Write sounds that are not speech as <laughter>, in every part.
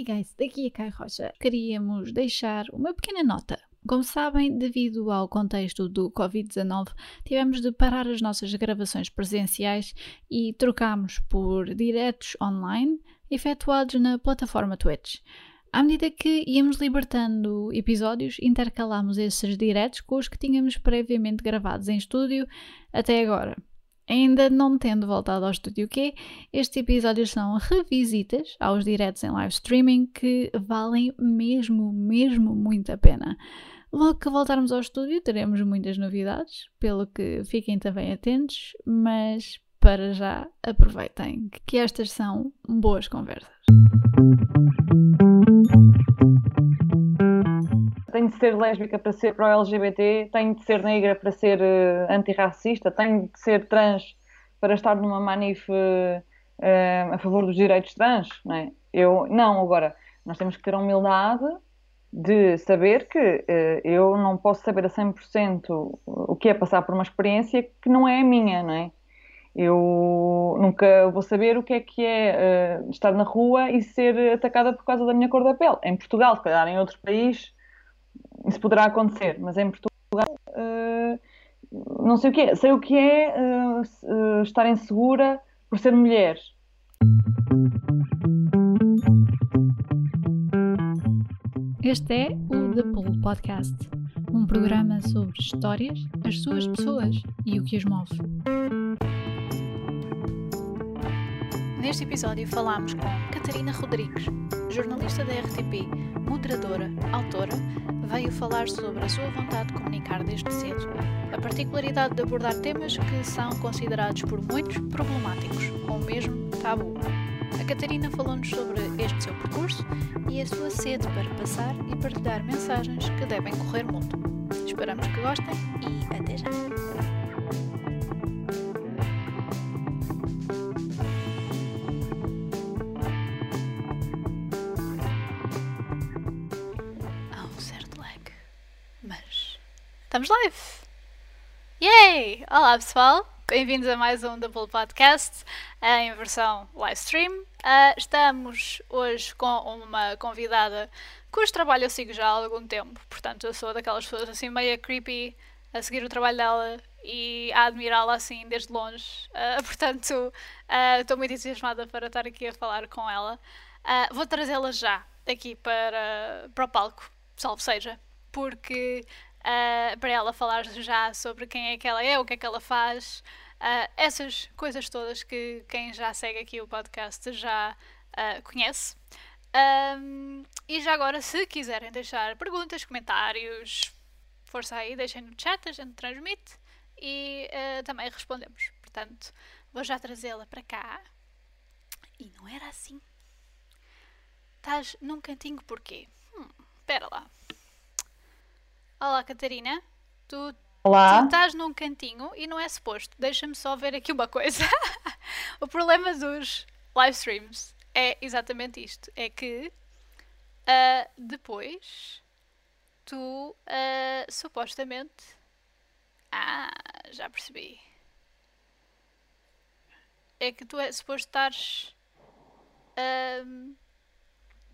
Hey guys, daqui a Kai Rocha. Queríamos deixar uma pequena nota. Como sabem, devido ao contexto do Covid-19, tivemos de parar as nossas gravações presenciais e trocámos por diretos online efetuados na plataforma Twitch. À medida que íamos libertando episódios, intercalámos esses diretos com os que tínhamos previamente gravados em estúdio até agora. Ainda não tendo voltado ao Estúdio Q, estes episódios são revisitas aos diretos em live streaming que valem mesmo, mesmo muito a pena. Logo que voltarmos ao estúdio, teremos muitas novidades, pelo que fiquem também atentos, mas para já aproveitem que estas são boas conversas. De ser lésbica para ser pró-LGBT, tenho de ser negra para ser uh, antirracista, tenho de ser trans para estar numa manif uh, a favor dos direitos trans, não é? Eu, não, agora, nós temos que ter a humildade de saber que eu não posso saber a 100% o que é passar por uma experiência que não é a minha, não é? Eu nunca vou saber o que é que é uh, estar na rua e ser atacada por causa da minha cor da pele. Em Portugal, se calhar em outro país, isso poderá acontecer, mas em Portugal uh, não sei o que é. Sei o que é uh, estar insegura por ser mulher. Este é o The Pool Podcast, um programa sobre histórias, as suas pessoas e o que as move. Neste episódio falámos com Catarina Rodrigues, jornalista da RTP, moderadora, autora, veio falar sobre a sua vontade de comunicar desde cedo, a particularidade de abordar temas que são considerados por muitos problemáticos ou mesmo tabu. A Catarina falou-nos sobre este seu percurso e a sua sede para passar e partilhar mensagens que devem correr mundo. Esperamos que gostem e até já! Estamos live! Yay! Olá pessoal, bem-vindos a mais um Double Podcast em versão live stream. Uh, estamos hoje com uma convidada cujo trabalho eu sigo já há algum tempo, portanto eu sou daquelas pessoas assim meio creepy a seguir o trabalho dela e a admirá-la assim desde longe. Uh, <laughs> portanto, uh, estou muito entusiasmada para estar aqui a falar com ela. vou trazê-la já aqui para, para o palco, salvo seja, porque uh, para ela falar já sobre quem é que ela é, o que é que ela faz, uh, essas coisas todas que quem já segue aqui o podcast já uh, conhece. Um, e já agora, se quiserem deixar perguntas, comentários, força aí, deixem no chat, a gente transmite e também respondemos. Portanto, vou já trazê-la para cá. E não era assim. Estás num cantinho porquê? Hum, lá. Olá, Catarina. Tu, Olá. tu estás num cantinho e não é suposto. Deixa-me só ver aqui uma coisa. <laughs> o problema dos live streams é exatamente isto: é que uh, depois tu uh, supostamente. Ah, já percebi. É que tu é suposto estares. Uh,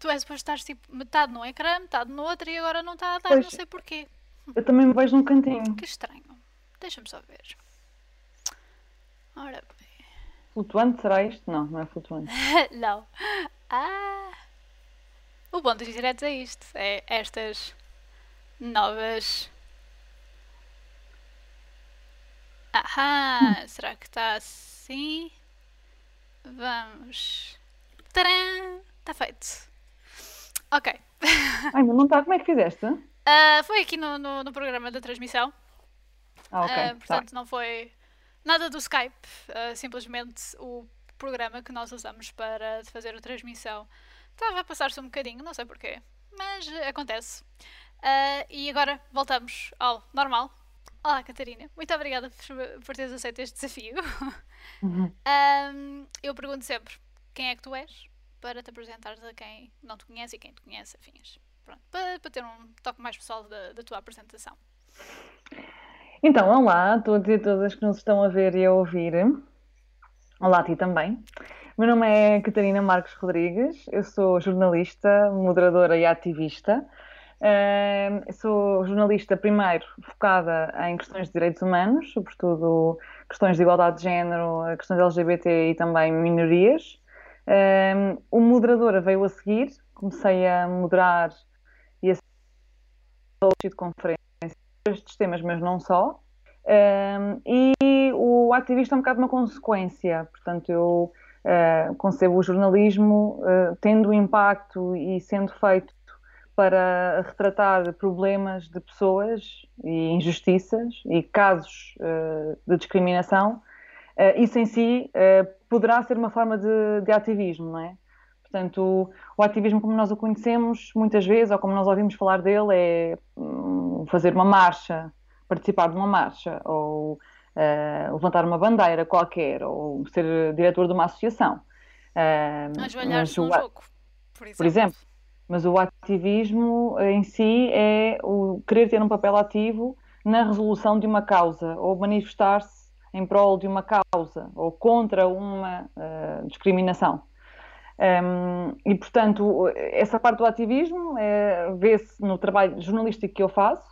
tu és suposto estar tipo metade num ecrã, metade no outro e agora não está a dar, pois. não sei porquê. Eu também me vejo num cantinho. Que estranho. Deixa-me só ver. Ora bem. Flutuante será isto? Não, não é flutuante. <laughs> não. Ah. O bom dos diretos é isto. É estas novas. Ahá! Hum. Será que está assim? Vamos. Tcharam! Está feito. Ok. Ai, mas não está. Como é que fizeste? Uh, foi aqui no, no, no, programa da transmissão. Ah, ok. Uh, portanto, tá. não foi nada do Skype, uh, simplesmente o programa que nós usamos para fazer a transmissão estava a passar-se um bocadinho, não sei porquê, mas acontece. e agora voltamos ao normal. Olá, Catarina. Muito obrigada por, por teres aceito este desafio. <laughs> Uhum. um, eu pergunto sempre quem é que tu és para te apresentares a quem não te conhece e quem te conhece, afins. Pronto, para, para ter um toque mais pessoal da, da tua apresentação. Então, olá a todos e todas que nos estão a ver e a ouvir. Olá a ti também. meu nome é Catarina Marques Rodrigues, eu sou jornalista, moderadora e ativista. Uh, sou jornalista, primeiro, focada em questões de direitos humanos, sobretudo questões de igualdade de género, questões LGBT e também minorias. Uh, o moderadora veio a seguir, comecei a moderar ser de conferências estes temas, mas não só. Uh, e o ativista é um bocado uma consequência, portanto, eu uh, concebo o jornalismo uh, tendo impacto e sendo feito para retratar problemas de pessoas e injustiças e casos uh, de discriminação, isso em si poderá ser uma forma de, de ativismo, não é? Portanto, o, o, ativismo como nós o conhecemos, muitas vezes, ou como nós ouvimos falar dele, é um, fazer uma marcha, participar de uma marcha, ou uh, levantar uma bandeira qualquer, ou ser diretor de uma associação. Uh, Ajoelhar-se num jogo, por exemplo. por exemplo. Mas o ativismo em si é o querer ter um papel ativo na resolução de uma causa, ou manifestar-se em prol de uma causa, ou contra uma uh, discriminação. Um, e, portanto, essa parte do ativismo é, vê-se no trabalho jornalístico que eu faço.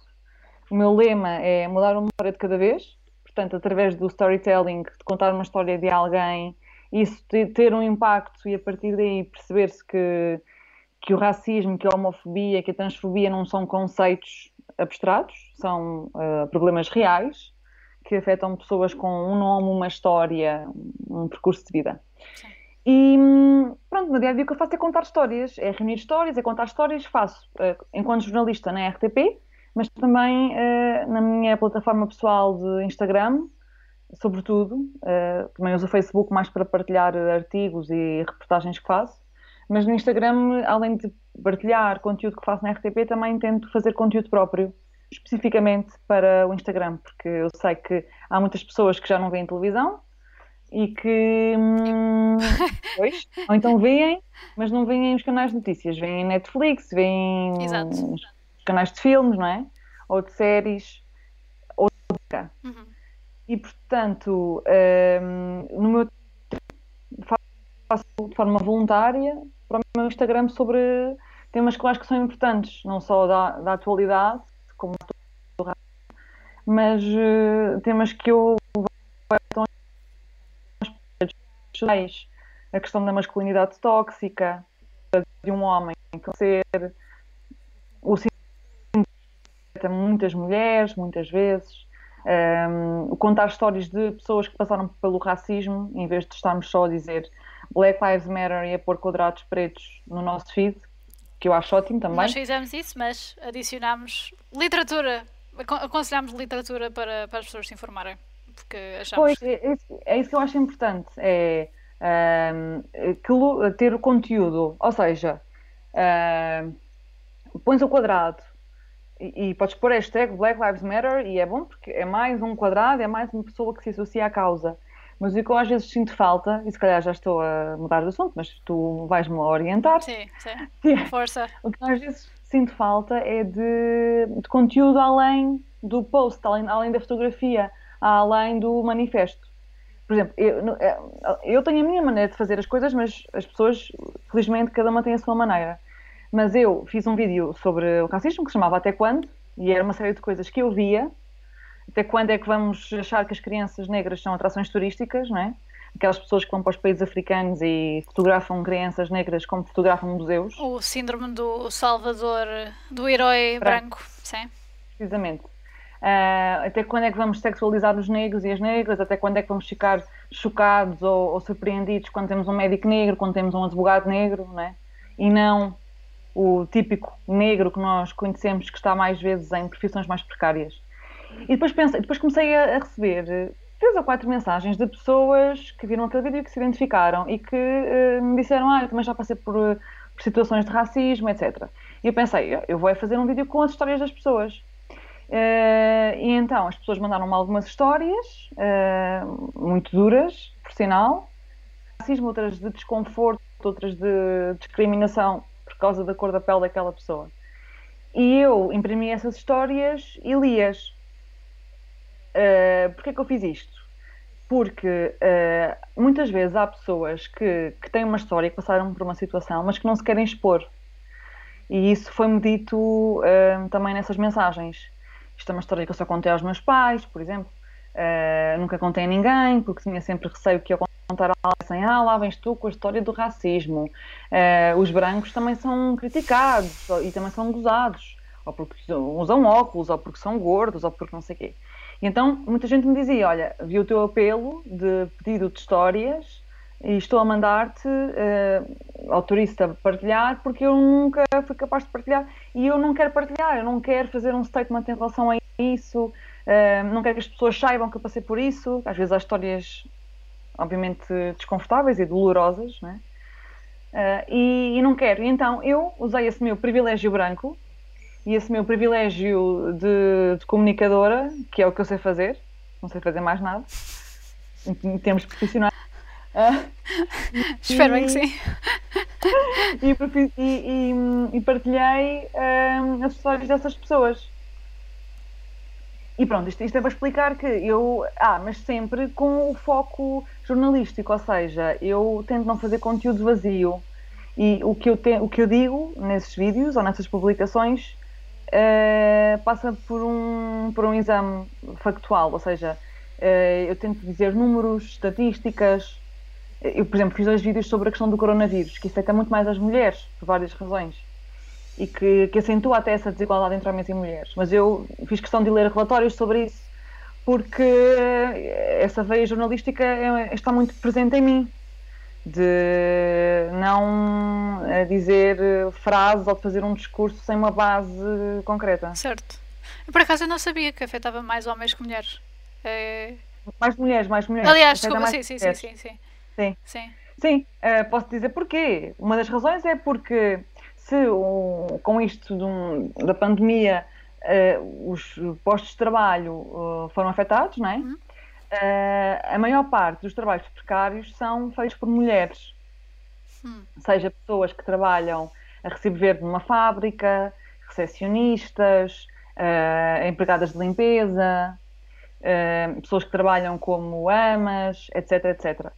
O meu lema é mudar uma história de cada vez, portanto, através do storytelling, de contar uma história de alguém, isso ter um impacto e a partir daí perceber-se que, que o racismo, que a homofobia, que a transfobia não são conceitos abstratos, são uh, problemas reais que afetam pessoas com um nome, uma história, um percurso de vida. E pronto, no dia a dia o que eu faço é contar histórias, é reunir histórias, é contar histórias, faço uh, enquanto jornalista na RTP, mas também uh, na minha plataforma pessoal de Instagram, sobretudo. Uh, também uso o Facebook mais para partilhar artigos e reportagens que faço, mas no Instagram, além de partilhar conteúdo que faço na RTP, também tento fazer conteúdo próprio, especificamente para o Instagram, porque eu sei que há muitas pessoas que já não veem televisão e que. Hum, <laughs> pois, ou então veem, mas não veem os canais de notícias, veem Netflix, veem os canais de filmes, não é? Ou de séries, ou de uhum. E portanto, um, no meu faço de forma voluntária para o meu Instagram sobre temas que eu acho que são importantes, não só da, da atualidade, como mas uh, temas que eu a questão da masculinidade tóxica, de um homem ser o muitas mulheres, muitas vezes, um, contar histórias de pessoas que passaram pelo racismo, em vez de estarmos só a dizer Black Lives Matter e a pôr quadrados pretos no nosso feed, que eu acho ótimo também. Nós fizemos isso, mas adicionámos literatura, aconselhámos literatura para, para as pessoas se informarem porque achamos... Pois, é, é, isso que eu acho importante, é um, ter o conteúdo, ou seja, um, pões o quadrado e, e podes pôr a hashtag Black Lives Matter e é bom porque é mais um quadrado, é mais uma pessoa que se associa à causa. Mas o que eu às vezes sinto falta, e se calhar já estou a mudar de assunto, mas tu vais-me orientar. Sim, sim. Força. O que às vezes sinto falta é de, de conteúdo além do post, além, além da fotografia além do manifesto. Por exemplo, eu, é, eu tenho a minha maneira de fazer as coisas, mas as pessoas, felizmente, cada uma tem a sua maneira. Mas eu fiz um vídeo sobre o racismo que se chamava Até Quando? E era uma série de coisas que eu via. Até quando é que vamos achar que as crianças negras são atrações turísticas, não é? Aquelas pessoas que vão para os países africanos e fotografam crianças negras como fotografam museus. O síndrome do Salvador, do herói branco, branco sim. Precisamente. Uh, até quando é que vamos sexualizar os negros e as negras? Até quando é que vamos ficar chocados ou, ou surpreendidos quando temos um médico negro, quando temos um advogado negro, né? e não o típico negro que nós conhecemos que está mais vezes em profissões mais precárias? E depois, pensei, depois comecei a, receber três ou quatro mensagens de pessoas que viram aquele vídeo e que se identificaram e que uh, me disseram: Ah, eu também já passei por, por situações de racismo, etc. E eu pensei: eu vou fazer um vídeo com as histórias das pessoas Uh, e então as pessoas mandaram-me algumas histórias, uh, muito duras, por sinal, racismo, outras de desconforto, outras de discriminação por causa da cor da pele daquela pessoa. E eu imprimi essas histórias e li-as. Uh, Porquê é que eu fiz isto? porque uh, muitas vezes há pessoas que, que têm uma história, que passaram por uma situação, mas que não se querem expor. E isso foi-me dito uh, também nessas mensagens. Isto é uma história que eu só contei aos meus pais, por exemplo. Uh, nunca contei a ninguém, porque tinha sempre receio que eu contar a assim, ah, lá vens tu com a história do racismo. os brancos também são criticados e também são gozados. Ou porque usam óculos, ou porque são gordos, ou porque não sei o quê. E então muita gente me dizia: Olha, vi o teu apelo de pedido de histórias e estou a mandar-te, uh, autorizo-te a partilhar, porque eu nunca fui capaz de partilhar e eu não quero partilhar, eu não quero fazer um statement em relação a isso, uh, não quero que as pessoas saibam que eu passei por isso. Às vezes há histórias, obviamente, desconfortáveis e dolorosas, né? Uh, e, e não quero. E então eu usei esse meu privilégio branco e esse meu privilégio de, de, comunicadora, que é o que eu sei fazer, não sei fazer mais nada, em termos profissionais. Uh, <laughs> Espero bem que sim. <laughs> E, e, e partilhei as histórias dessas pessoas. E pronto, isto, isto é para explicar que eu. Ah, mas sempre com o foco jornalístico, ou seja, eu tento não fazer conteúdo vazio. E o que eu, te, o que eu digo nesses vídeos ou nessas publicações uh, passa por um, por um exame factual, ou seja, uh, eu tento dizer números, estatísticas. Eu, por exemplo, fiz dois vídeos sobre a questão do coronavírus, que afeta muito mais as mulheres, por várias razões, e que, que acentua até essa desigualdade entre homens e mulheres. Mas eu fiz questão de ler relatórios sobre isso, porque essa veia jornalística é, está muito presente em mim de não eh, dizer eh, frases ou de fazer um discurso sem uma base concreta. Certo. Por acaso eu não sabia que afetava mais homens que mulheres. É... Mais mulheres, mais mulheres. Aliás, desculpa, sim, sim, sim, sim, sim. Sim. Sim, sim uh, posso dizer porquê. Uma das razões é porque se um, com isto um, da pandemia uh, os postos de trabalho uh, foram afetados, não é? Uhum. Uh, a maior parte dos trabalhos precários são feitos por mulheres. Hum. Seja pessoas que trabalham a recibo verde numa fábrica, recepcionistas, empregadas de limpeza, pessoas que trabalham como amas, etc, etc.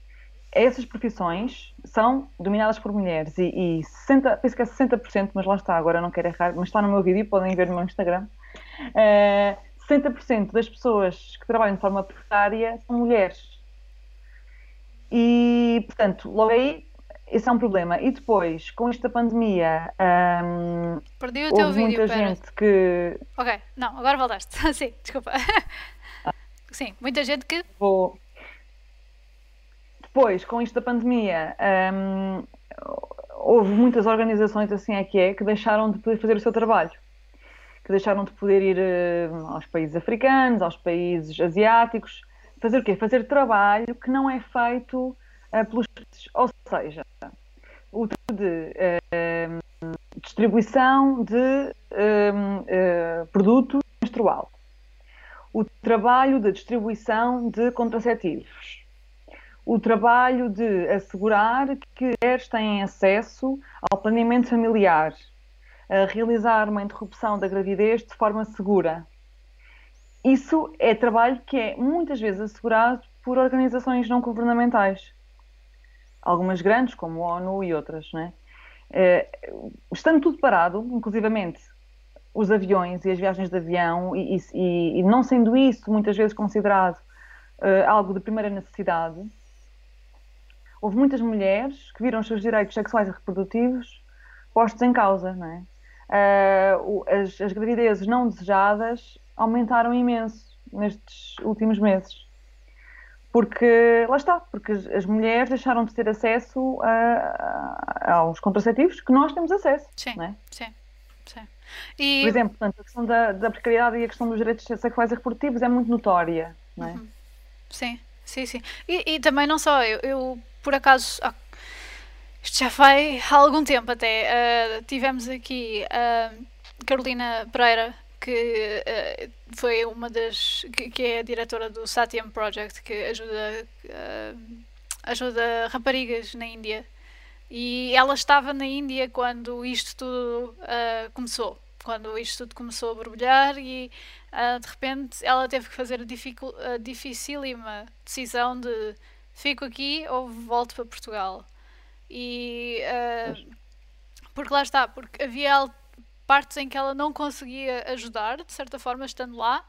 Essas profissões são dominadas por mulheres e, e 60, penso que é 60%, mas lá está, agora não quero errar, mas está no meu vídeo, podem ver no meu Instagram. Uh, 60% das pessoas que trabalham de forma precária são mulheres. E, portanto, logo aí, esse é um problema. E depois, com esta pandemia, um, Perdi o teu houve vídeo, muita pera. gente que... Ok, não, agora voltaste. <laughs> Sim, desculpa. Sim, muita gente que... Vou... Depois, com isto da pandemia, um, houve muitas organizações, assim é que é, que deixaram de poder fazer o seu trabalho. Que deixaram de poder ir uh, aos países africanos, aos países asiáticos, fazer o quê? Fazer trabalho que não é feito uh, pelos ou seja, o tipo de uh, distribuição de produto menstrual, o trabalho de distribuição de contraceptivos, o trabalho de assegurar que mulheres têm acesso ao planeamento familiar, a realizar uma interrupção da gravidez de forma segura. Isso é trabalho que é muitas vezes assegurado por organizações não governamentais. Algumas grandes, como a ONU e outras. Não é? Eh, estando tudo parado, inclusivamente os aviões e as viagens de avião, e, e, e não sendo isso muitas vezes considerado uh, algo de primeira necessidade, houve muitas mulheres que viram os seus direitos sexuais e reprodutivos postos em causa, não é? uh, as, as gravidezes não desejadas aumentaram imenso nestes últimos meses. Porque, lá está, porque as mulheres deixaram de ter acesso a, a, aos contraceptivos que nós temos acesso. Sim, é? sim, sim. E... Por exemplo, portanto, a questão da, da, precariedade e a questão dos direitos sexuais e reprodutivos é muito notória, não é? Uhum. Sim, sim, sim. E, e, também não só, eu, eu por acaso, há isto já vai há algum tempo até. Uh, tivemos aqui a Carolina Pereira, que uh, foi uma das. Que, que, é a diretora do Satyam Project, que ajuda, ajuda raparigas na Índia. E ela estava na Índia quando isto tudo começou. quando isto tudo começou a borbulhar e uh, de repente ela teve que fazer a, a dificílima decisão de fico aqui ou volto para Portugal. E uh, porque lá está, porque havia partes em que ela não conseguia ajudar, de certa forma, estando lá,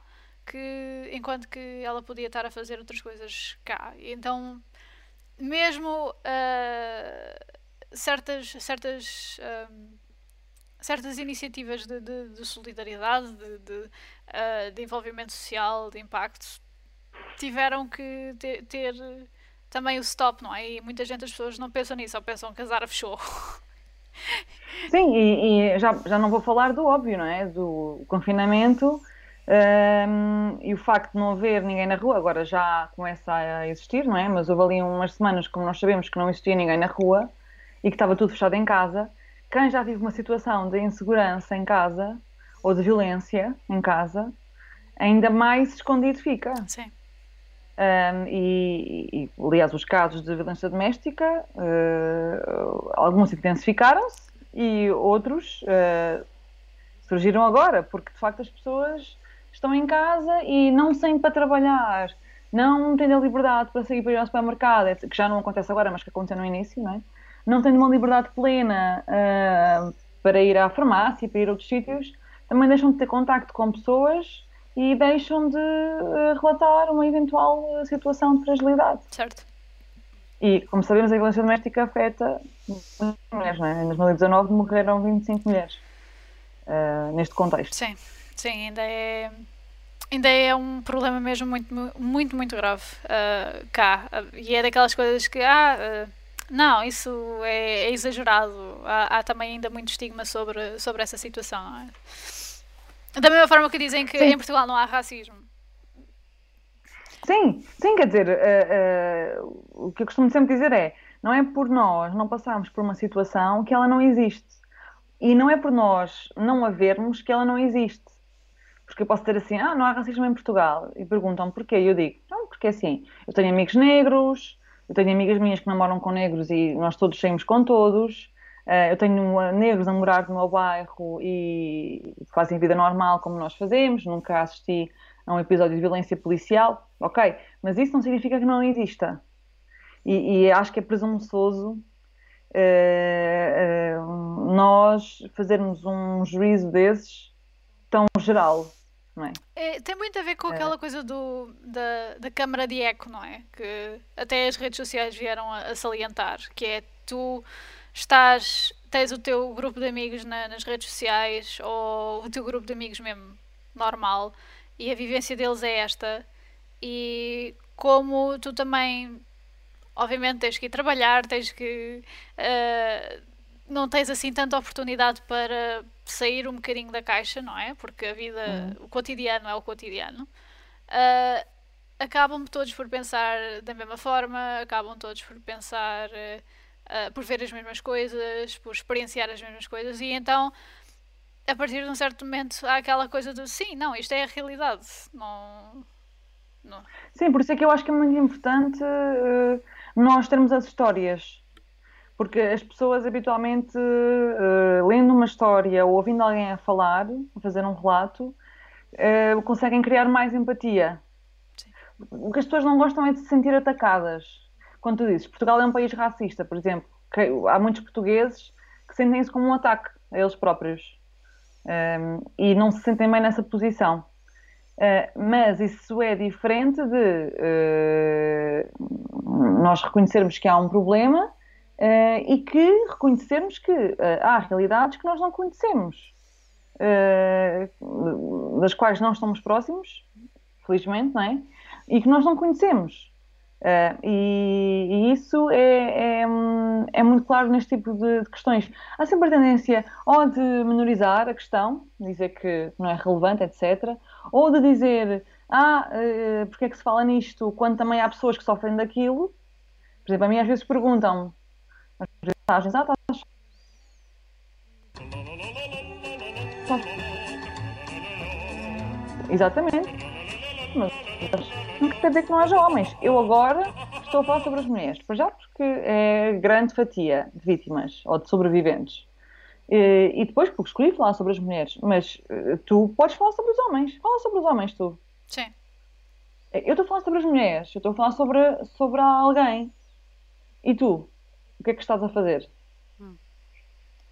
que enquanto que ela podia estar a fazer outras coisas cá. Então, mesmo uh, certas certas um, certas iniciativas de, de, de solidariedade, de, de, uh, de, envolvimento social, de impacto, tiveram que ter, ter, também o stop, não é? E muita gente, as pessoas não pensam nisso, só pensam que a Zara fechou. <laughs> Sim, e, e, já, já não vou falar do óbvio, não é? Do confinamento um, e o facto de não haver ninguém na rua, agora já começa a existir, não é? Mas houve ali umas semanas, como nós sabemos, que não existia ninguém na rua e que estava tudo fechado em casa quem já vive uma situação de insegurança em casa ou de violência em casa, ainda mais escondido fica. Sim. Um, e, e, aliás, os casos de violência doméstica, uh, alguns intensificaram-se e outros uh, surgiram agora, porque de facto as pessoas estão em casa e não saem para trabalhar, não têm a liberdade para sair para ir ao supermercado, que já não acontece agora, mas que aconteceu no início, não é? não tendo uma liberdade plena uh, para ir à farmácia, para ir a outros sítios, também deixam de ter contacto com pessoas e deixam de uh, relatar uma eventual situação de fragilidade. Certo. E, como sabemos, a violência doméstica afeta mulheres, não é? Em 2019 morreram 25 mulheres uh, neste contexto. Sim, sim, ainda é ainda é um problema mesmo muito, muito, muito grave uh, cá. E é daquelas coisas que, ah, uh, não, isso é, é exagerado. Há, há, também ainda muito estigma sobre, sobre essa situação. É? Da mesma forma que dizem que sim. em Portugal não há racismo. Sim, sim, quer dizer, uh, uh, o que eu costumo sempre dizer é: não é por nós não passarmos por uma situação que ela não existe. E não é por nós não a vermos que ela não existe. Porque eu posso dizer assim: ah, não há racismo em Portugal. E perguntam porquê. E eu digo: não, porque assim, eu tenho amigos negros, eu tenho amigas minhas que namoram com negros e nós todos saímos com todos. Uh, eu tenho negros a morar no meu bairro e fazem vida normal como nós fazemos. Nunca assisti a um episódio de violência policial. Ok, mas isso não significa que não exista. E, e acho que é presunçoso uh, nós fazermos um juízo desses tão geral não é? é? tem muito a ver com é. aquela coisa do, da, da câmara de eco, não é? Que até as redes sociais vieram a, a salientar, que é tu estás, tens o teu grupo de amigos na, nas redes sociais ou o teu grupo de amigos mesmo normal e a vivência deles é esta e como tu também obviamente tens que ir trabalhar, tens que uh, não tens assim tanta oportunidade para sair um bocadinho da caixa, não é? Porque a vida, uhum. o cotidiano é o cotidiano. Uh, acabam todos por pensar da mesma forma, acabam todos por pensar, uh, por ver as mesmas coisas, por experienciar as mesmas coisas, e então, a partir de um certo momento, há aquela coisa do sim, não, isto é a realidade. Não, não. Sim, por isso é que eu acho que é muito importante uh, nós termos as histórias porque as pessoas habitualmente, uh, lendo uma história ou ouvindo alguém a falar, a fazer um relato, uh, conseguem criar mais empatia. Sim. O que as pessoas não gostam é de se sentir atacadas. Quando tu dizes, Portugal é um país racista, por exemplo, há muitos portugueses que sentem isso como um ataque a eles próprios. Um, ehm, e não se sentem bem nessa posição. Uh, mas isso é diferente de uh, nós reconhecermos que há um problema Uh, e que reconhecermos que há realidades que nós não conhecemos, das quais não estamos próximos, felizmente, não é? E que nós não conhecemos. E, e, isso é, é, é, muito claro neste tipo de, de, questões. Há sempre a tendência ou de menorizar a questão, dizer que não é relevante, etc., ou de dizer, ah, porque é que se fala nisto, quando também há pessoas que sofrem daquilo. Por exemplo, a mim às vezes perguntam as mensagens. Ah, estás. Exatamente. Mas não quer dizer que não haja homens. Eu agora estou a falar sobre as mulheres. Para já porque é grande fatia de vítimas ou de sobreviventes. E, depois, porque escolhi falar sobre as mulheres, mas uh, tu podes falar sobre os homens. Fala sobre os homens, tu. Sim. Eu estou a falar sobre as mulheres, eu estou a falar sobre, sobre alguém. E tu? O que é que estás a fazer? Hum.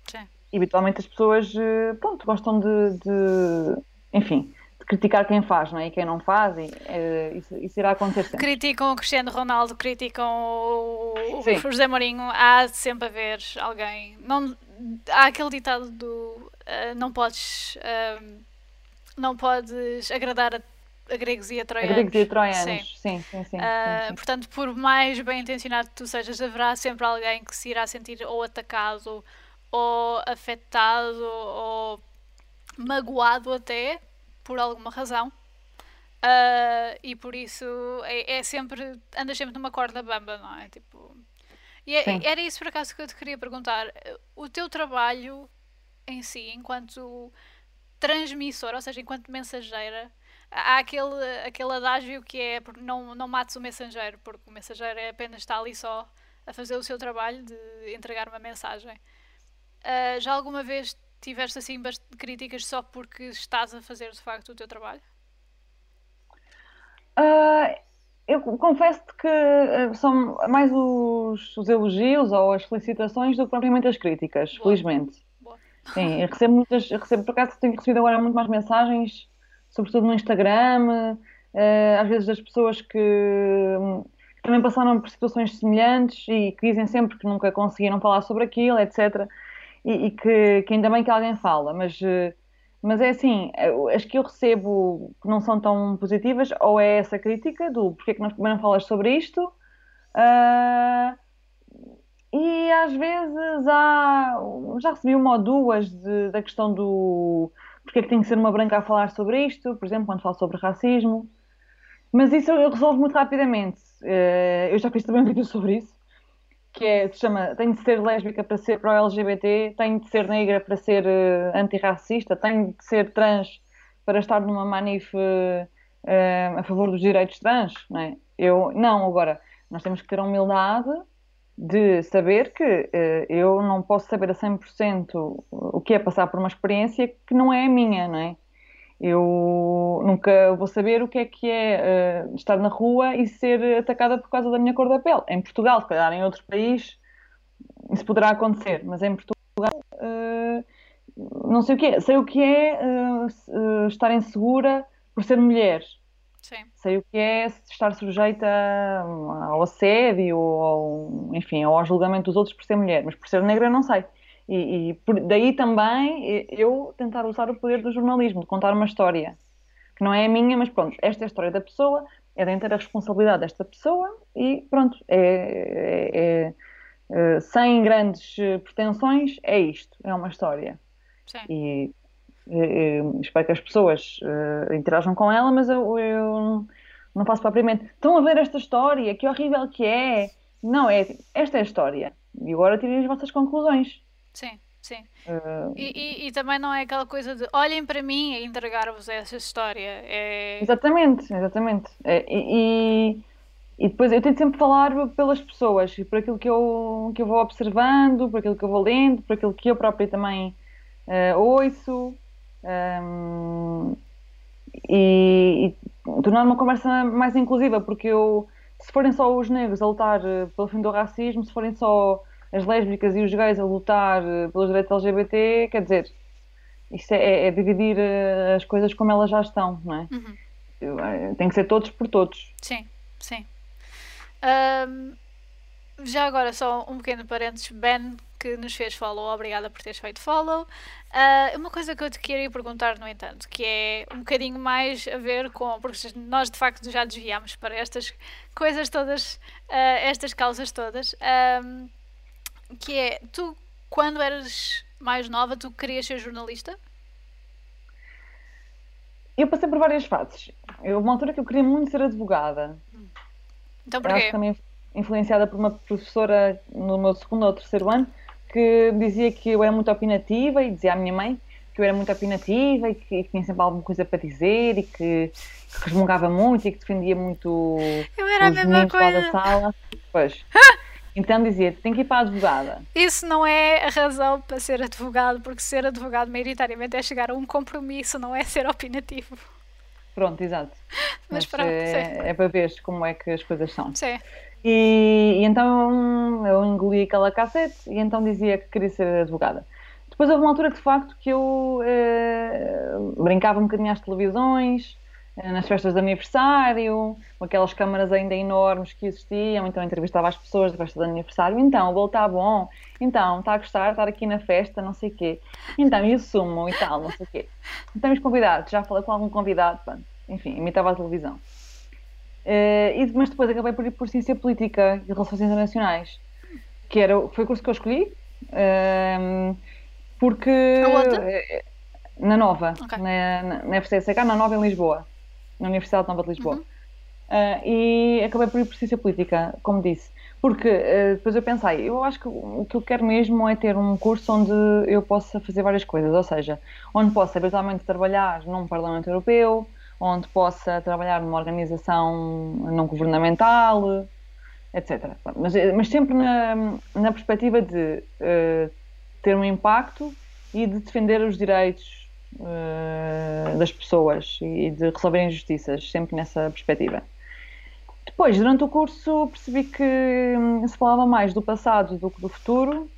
Sim. E habitualmente as pessoas, uh, pronto, gostam de, de enfim, criticar quem faz, não é? E quem não faz, e, uh, isso, isso, irá acontecer sempre. Criticam o Cristiano Ronaldo, criticam o, o José Mourinho, há sempre a ver alguém. Não, há aquele ditado do uh, não podes uh, não podes agradar a, a gregos e a troianos. A gregos e a troianos, sim, sim, sim. sim, sim, sim. Portanto, por mais bem intencionado que tu sejas, haverá sempre alguém que se irá sentir ou atacado ou afetado ou magoado até por alguma razão. Uh, e por isso é, é, sempre. andas sempre numa corda bamba, não é? Tipo. E é, era isso por acaso que eu te queria perguntar. O teu trabalho em si, enquanto transmissora, ou seja, enquanto mensageira, há aquele, aquele adágio que é não, não mates o mensageiro, porque o mensageiro é apenas está ali só a fazer o seu trabalho de entregar uma mensagem. Uh, já alguma vez tiveste assim críticas só porque estás a fazer de facto o teu trabalho? Uh, eu confesso-te que ah, são mais os, os, elogios ou as felicitações do que propriamente as críticas, Boa. felizmente. Boa. Sim, eu recebo muitas, eu recebo, por acaso tenho recebido agora muito mais mensagens, sobretudo no Instagram, uh, às vezes das pessoas que também passaram por situações semelhantes e que dizem sempre que nunca conseguiram falar sobre aquilo, etc e, e que, que, ainda bem que alguém fala, mas, eh, mas é assim, eh, as que eu recebo que não são tão positivas, ou é essa crítica do porque é que não, não falas sobre isto, uh, e às vezes há, já recebi uma ou duas de, da questão do porque é que tem que ser uma branca a falar sobre isto, por exemplo, quando falo sobre racismo, mas isso eu resolvo muito rapidamente. Uh, eu já fiz também <laughs> um vídeo sobre isso que é, se chama Tenho de ser lésbica para ser pró-LGBT, tenho de ser negra para ser uh, antirracista, tenho de ser trans para estar numa manif uh, a favor dos direitos trans, não é? Eu, não, agora, nós temos que ter a humildade de saber que eu não posso saber a 100% o que é passar por uma experiência que não é a minha, não é? Eu nunca vou saber o que é que é uh, estar na rua e ser atacada por causa da minha cor da pele. Em Portugal, se calhar em outro país, isso poderá acontecer, mas em Portugal, uh, não sei o que é. Sei o que é uh, estar insegura por ser mulher. Sim. Sei o que é estar sujeita ao assédio, ou, enfim, ao julgamento dos outros por ser mulher, mas por ser negra não sei. E, e por, daí também eu tentar usar o poder do jornalismo, de contar uma história que não é a minha, mas pronto, esta é a história da pessoa, é de inteira responsabilidade desta pessoa e pronto, é, é, é, sem grandes pretensões, é isto, é uma história. Sim. E, e espero que as pessoas interajam com ela, mas eu, eu não faço propriamente. Estão a ver esta história, que horrível que é. Não, é esta é a história. E agora tirem as vossas conclusões. Sim, sim. Uh... E, e, e, também não é aquela coisa de olhem para mim e entregar-vos essa história. É... Exatamente, exatamente. É, e, e, depois eu tento sempre falar pelas pessoas, por aquilo que eu, que eu vou observando, por aquilo que eu vou lendo, por aquilo que eu própria também uh, ouço. Um, e, e tornar uma conversa mais inclusiva, porque eu, se forem só os negros a lutar eh, pelo fim do racismo, se forem só as lésbicas e os gays a lutar eh, pelos direitos LGBT, quer dizer, isto é, é, é dividir eh, as coisas como elas já estão, não é? Uhum. Eh, tem que ser todos por todos. Sim, sim. Um, já agora, só um pequeno parênteses, Ben, que nos fez follow, obrigada por teres feito follow. Uh, uma coisa que eu te queria perguntar, no entanto, que é um bocadinho mais a ver com. Porque nós de facto já desviámos para estas coisas todas, uh, estas causas todas. Um, que é, tu, quando eras mais nova, tu querias ser jornalista? Eu passei por várias fases. Houve uma altura que eu queria muito ser advogada. Então porquê? Acho também influenciada por uma professora no meu segundo ou terceiro ano que dizia que eu era muito opinativa e dizia à minha mãe que eu era muito opinativa e que, e que tinha sempre alguma coisa para dizer e que, que resmungava muito e que defendia muito eu era os a mesma coisa. da sala. Pois. <laughs> Então dizia tem que ir para a advogada. Isso não é a razão para ser advogado, porque ser advogado maioritariamente é chegar a um compromisso, não é ser opinativo. Pronto, exato. <laughs> Mas, Mas pronto, é, é, para ver como é que as coisas são. Sim. E, e, então eu engoli aquela cassete e então dizia que queria ser advogada. Depois houve uma altura que de facto que eu eh, brincava um bocadinho às televisões, nas festas de aniversário, com aquelas câmaras ainda enormes que existiam, então entrevistava as pessoas da festa de aniversário, então, o bolo está bom, então, está a gostar de estar aqui na festa, não sei o quê, então, e o sumo e tal, não sei o quê. Então, os convidados, já falei com algum convidado, pronto, enfim, imitava a televisão. Uh, mas depois acabei por ir por Ciência Política e Relações Internacionais, que era, foi o curso que eu escolhi, uh, porque... Na Nova, okay. na, na, na FCSH, na Nova em Lisboa na Universidade Nova de Lisboa. Uhum. Uh, e acabei por ir por ciência política, como disse. Porque uh, depois eu pensei, eu acho que o que eu quero mesmo é ter um curso onde eu possa fazer várias coisas, ou seja, onde possa eventualmente trabalhar num Parlamento Europeu, onde possa trabalhar numa organização não governamental, etc. Mas, mas sempre na, na perspectiva de uh, ter um impacto e de defender os direitos uh, das pessoas e de resolver injustiças, sempre nessa perspectiva. Depois, durante o curso, percebi que hum, se falava mais do passado do que do futuro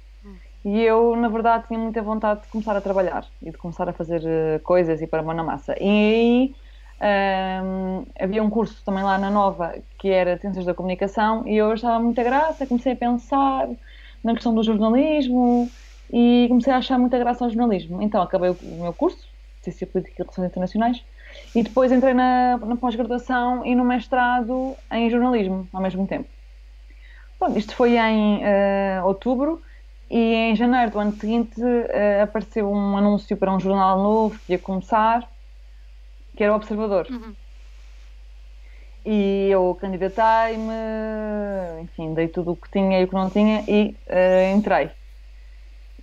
e eu, na verdade, tinha muita vontade de começar a trabalhar e de começar a fazer uh, coisas e para a mão na massa. E aí um, havia um curso também lá na Nova que era Ciências da Comunicação e eu achava muita graça, comecei a pensar na questão do jornalismo e comecei a achar muita graça ao jornalismo. Então acabei o meu curso, Ciência Política e Relações Internacionais, e depois entrei na, na pós-graduação e no mestrado em jornalismo ao mesmo tempo. Bom, isto foi em uh, outubro e em janeiro do ano seguinte uh, apareceu um anúncio para um jornal novo que ia começar, que era o Observador. Uhum. E eu candidatei-me, enfim, dei tudo o que tinha e o que não tinha e uh, entrei.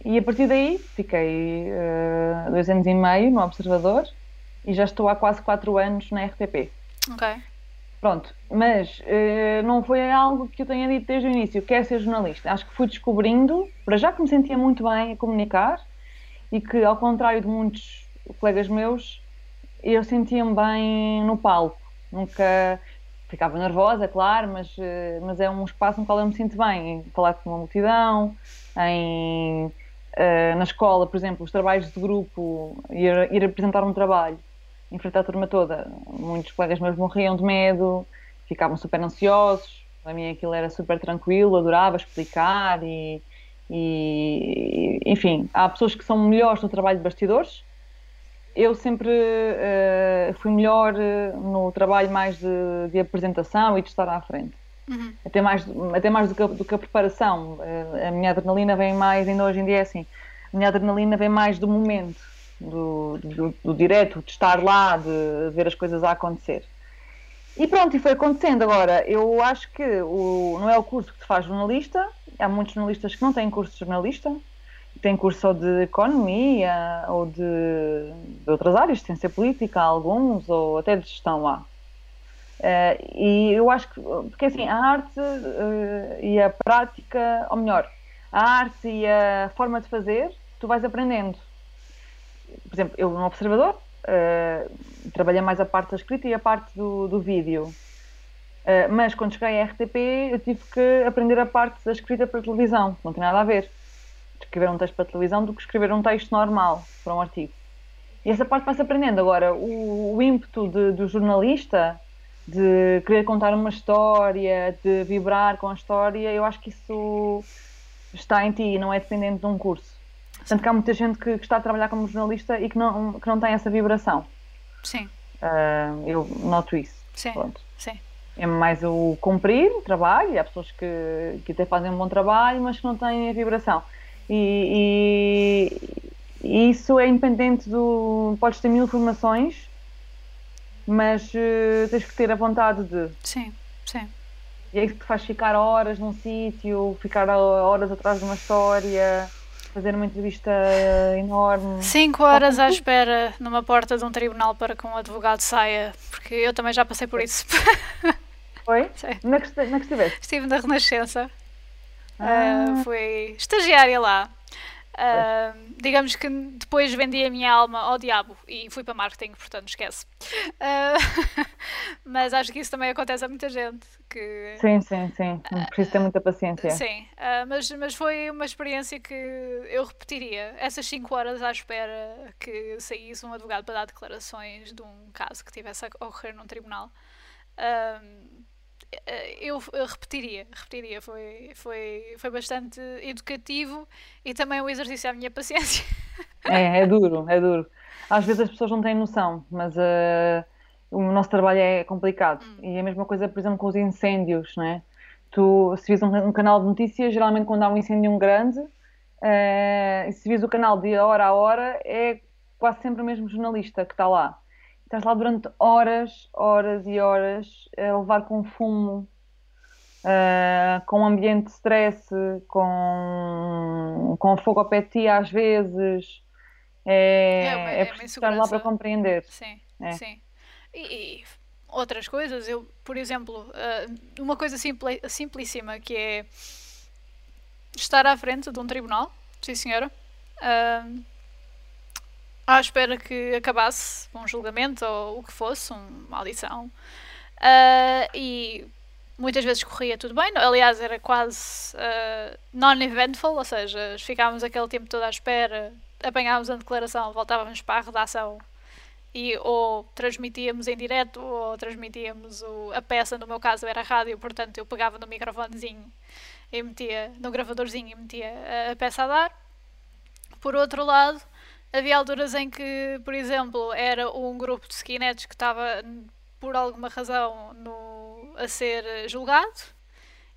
E a partir daí fiquei uh, dois anos e meio no Observador e já estou há quase quatro anos na RTP. Ok. Pronto, mas uh, não foi algo que eu tenha dito desde o início, quer ser jornalista. Acho que fui descobrindo, para já que me sentia muito bem a comunicar e que, ao contrário de muitos colegas meus, eu sentia-me bem no palco. Nunca ficava nervosa, claro, mas, uh, mas é um espaço no qual eu me sinto bem, em falar com uma multidão, em uh, na escola, por exemplo, os trabalhos de grupo, ir, ir apresentar um trabalho, enfrentar a turma toda, muitos colegas meus morriam de medo, ficavam super ansiosos, para mim aquilo era super tranquilo, adorava explicar e, e enfim, há pessoas que são melhores no trabalho de bastidores, eu sempre uh, fui melhor uh, no trabalho mais de, de, apresentação e de estar à frente. Uhum. Até, mais, até mais do que, a, do que a preparação. A minha adrenalina vem mais, ainda hoje em dia é assim, a minha adrenalina vem mais do momento, do, do, do direto, de estar lá, de ver as coisas a acontecer. E pronto, e foi acontecendo. Agora, eu acho que o, não é o curso que te faz jornalista, há muitos jornalistas que não têm curso de jornalista, têm curso ou de economia ou de, de outras áreas, ciência política, alguns, ou até de gestão lá. Uh, e eu acho que, porque assim, a arte uh, e a prática, ou melhor, a arte e a forma de fazer, tu vais aprendendo. Por exemplo, eu no Observador uh, trabalhei mais a parte da escrita e a parte do, do vídeo. Uh, mas quando cheguei à RTP, eu tive que aprender a parte da escrita para televisão, não tem nada a ver. Escrever um texto para televisão do que escrever um texto normal para um artigo. E essa parte vai-se aprendendo. Agora, o, o ímpeto de, do jornalista de querer contar uma história, de vibrar com a história, eu acho que isso está em ti, não é dependente de um curso. Portanto, que há muita gente que, que, está a trabalhar como jornalista e que não, que não tem essa vibração. Sim. Uh, eu noto isso. Sim. Pronto. Sim. É mais o cumprir o trabalho, há pessoas que, que até fazem um bom trabalho, mas que não têm a vibração. E, e, e isso é independente do. Podes ter mil formações, mas uh, tens que ter a vontade de. Sim, sim. E é isso que te faz ficar horas num sítio, ficar horas atrás de uma história, fazer uma entrevista enorme. Cinco horas à espera numa porta de um tribunal para que um advogado saia, porque eu também já passei por isso. <laughs> Foi? Sim. Na que, na que estiveste? Estive na Renascença. Ah. Uh, fui estagiária lá. Uh, digamos que depois vendi a minha alma ao diabo e fui para marketing, portanto esquece. Uh, <laughs> mas acho que isso também acontece a muita gente. Que, sim, sim, sim. Preciso ter muita paciência. Sim, uh, mas, mas foi uma experiência que eu repetiria. Essas 5 horas à espera que saísse um advogado para dar declarações de um caso que tivesse a ocorrer num tribunal. Eu, repetiria, repetiria. Foi, foi, foi bastante educativo e também um exercício à minha paciência. <laughs> É, é duro, é duro. Às vezes as pessoas não têm noção, mas uh, o nosso trabalho é complicado. Hum. E a mesma coisa, por exemplo, com os incêndios, não é? Tu, se vis um, um canal de notícias, geralmente quando há um incêndio grande, uh, se vis o canal de hora a hora, é quase sempre o mesmo jornalista que está lá estás lá durante horas, horas e horas a levar com fumo, uh, com um ambiente de stress, com, com fogo ao pé de ti às vezes. É, é, é, é preciso estar lá para compreender. Sim, é. sim. E, e, outras coisas, eu, por exemplo, uh, uma coisa simpli, simplíssima que é estar à frente de um tribunal, sim senhora. Uh, à espera que acabasse um julgamento ou o que fosse, uma audição. Uh, e muitas vezes corria tudo bem, aliás, era quase uh, non-eventful, ou seja, ficávamos aquele tempo todo à espera, apanhávamos a declaração, voltávamos para a redação e ou transmitíamos em direto ou transmitíamos o, a peça, no meu caso era rádio, portanto eu pegava no microfonezinho e metia, no gravadorzinho e metia a, a peça a dar. Por outro lado, Havia alturas em que, por exemplo, era um grupo de skinheads que estava, por alguma razão, no, a ser julgado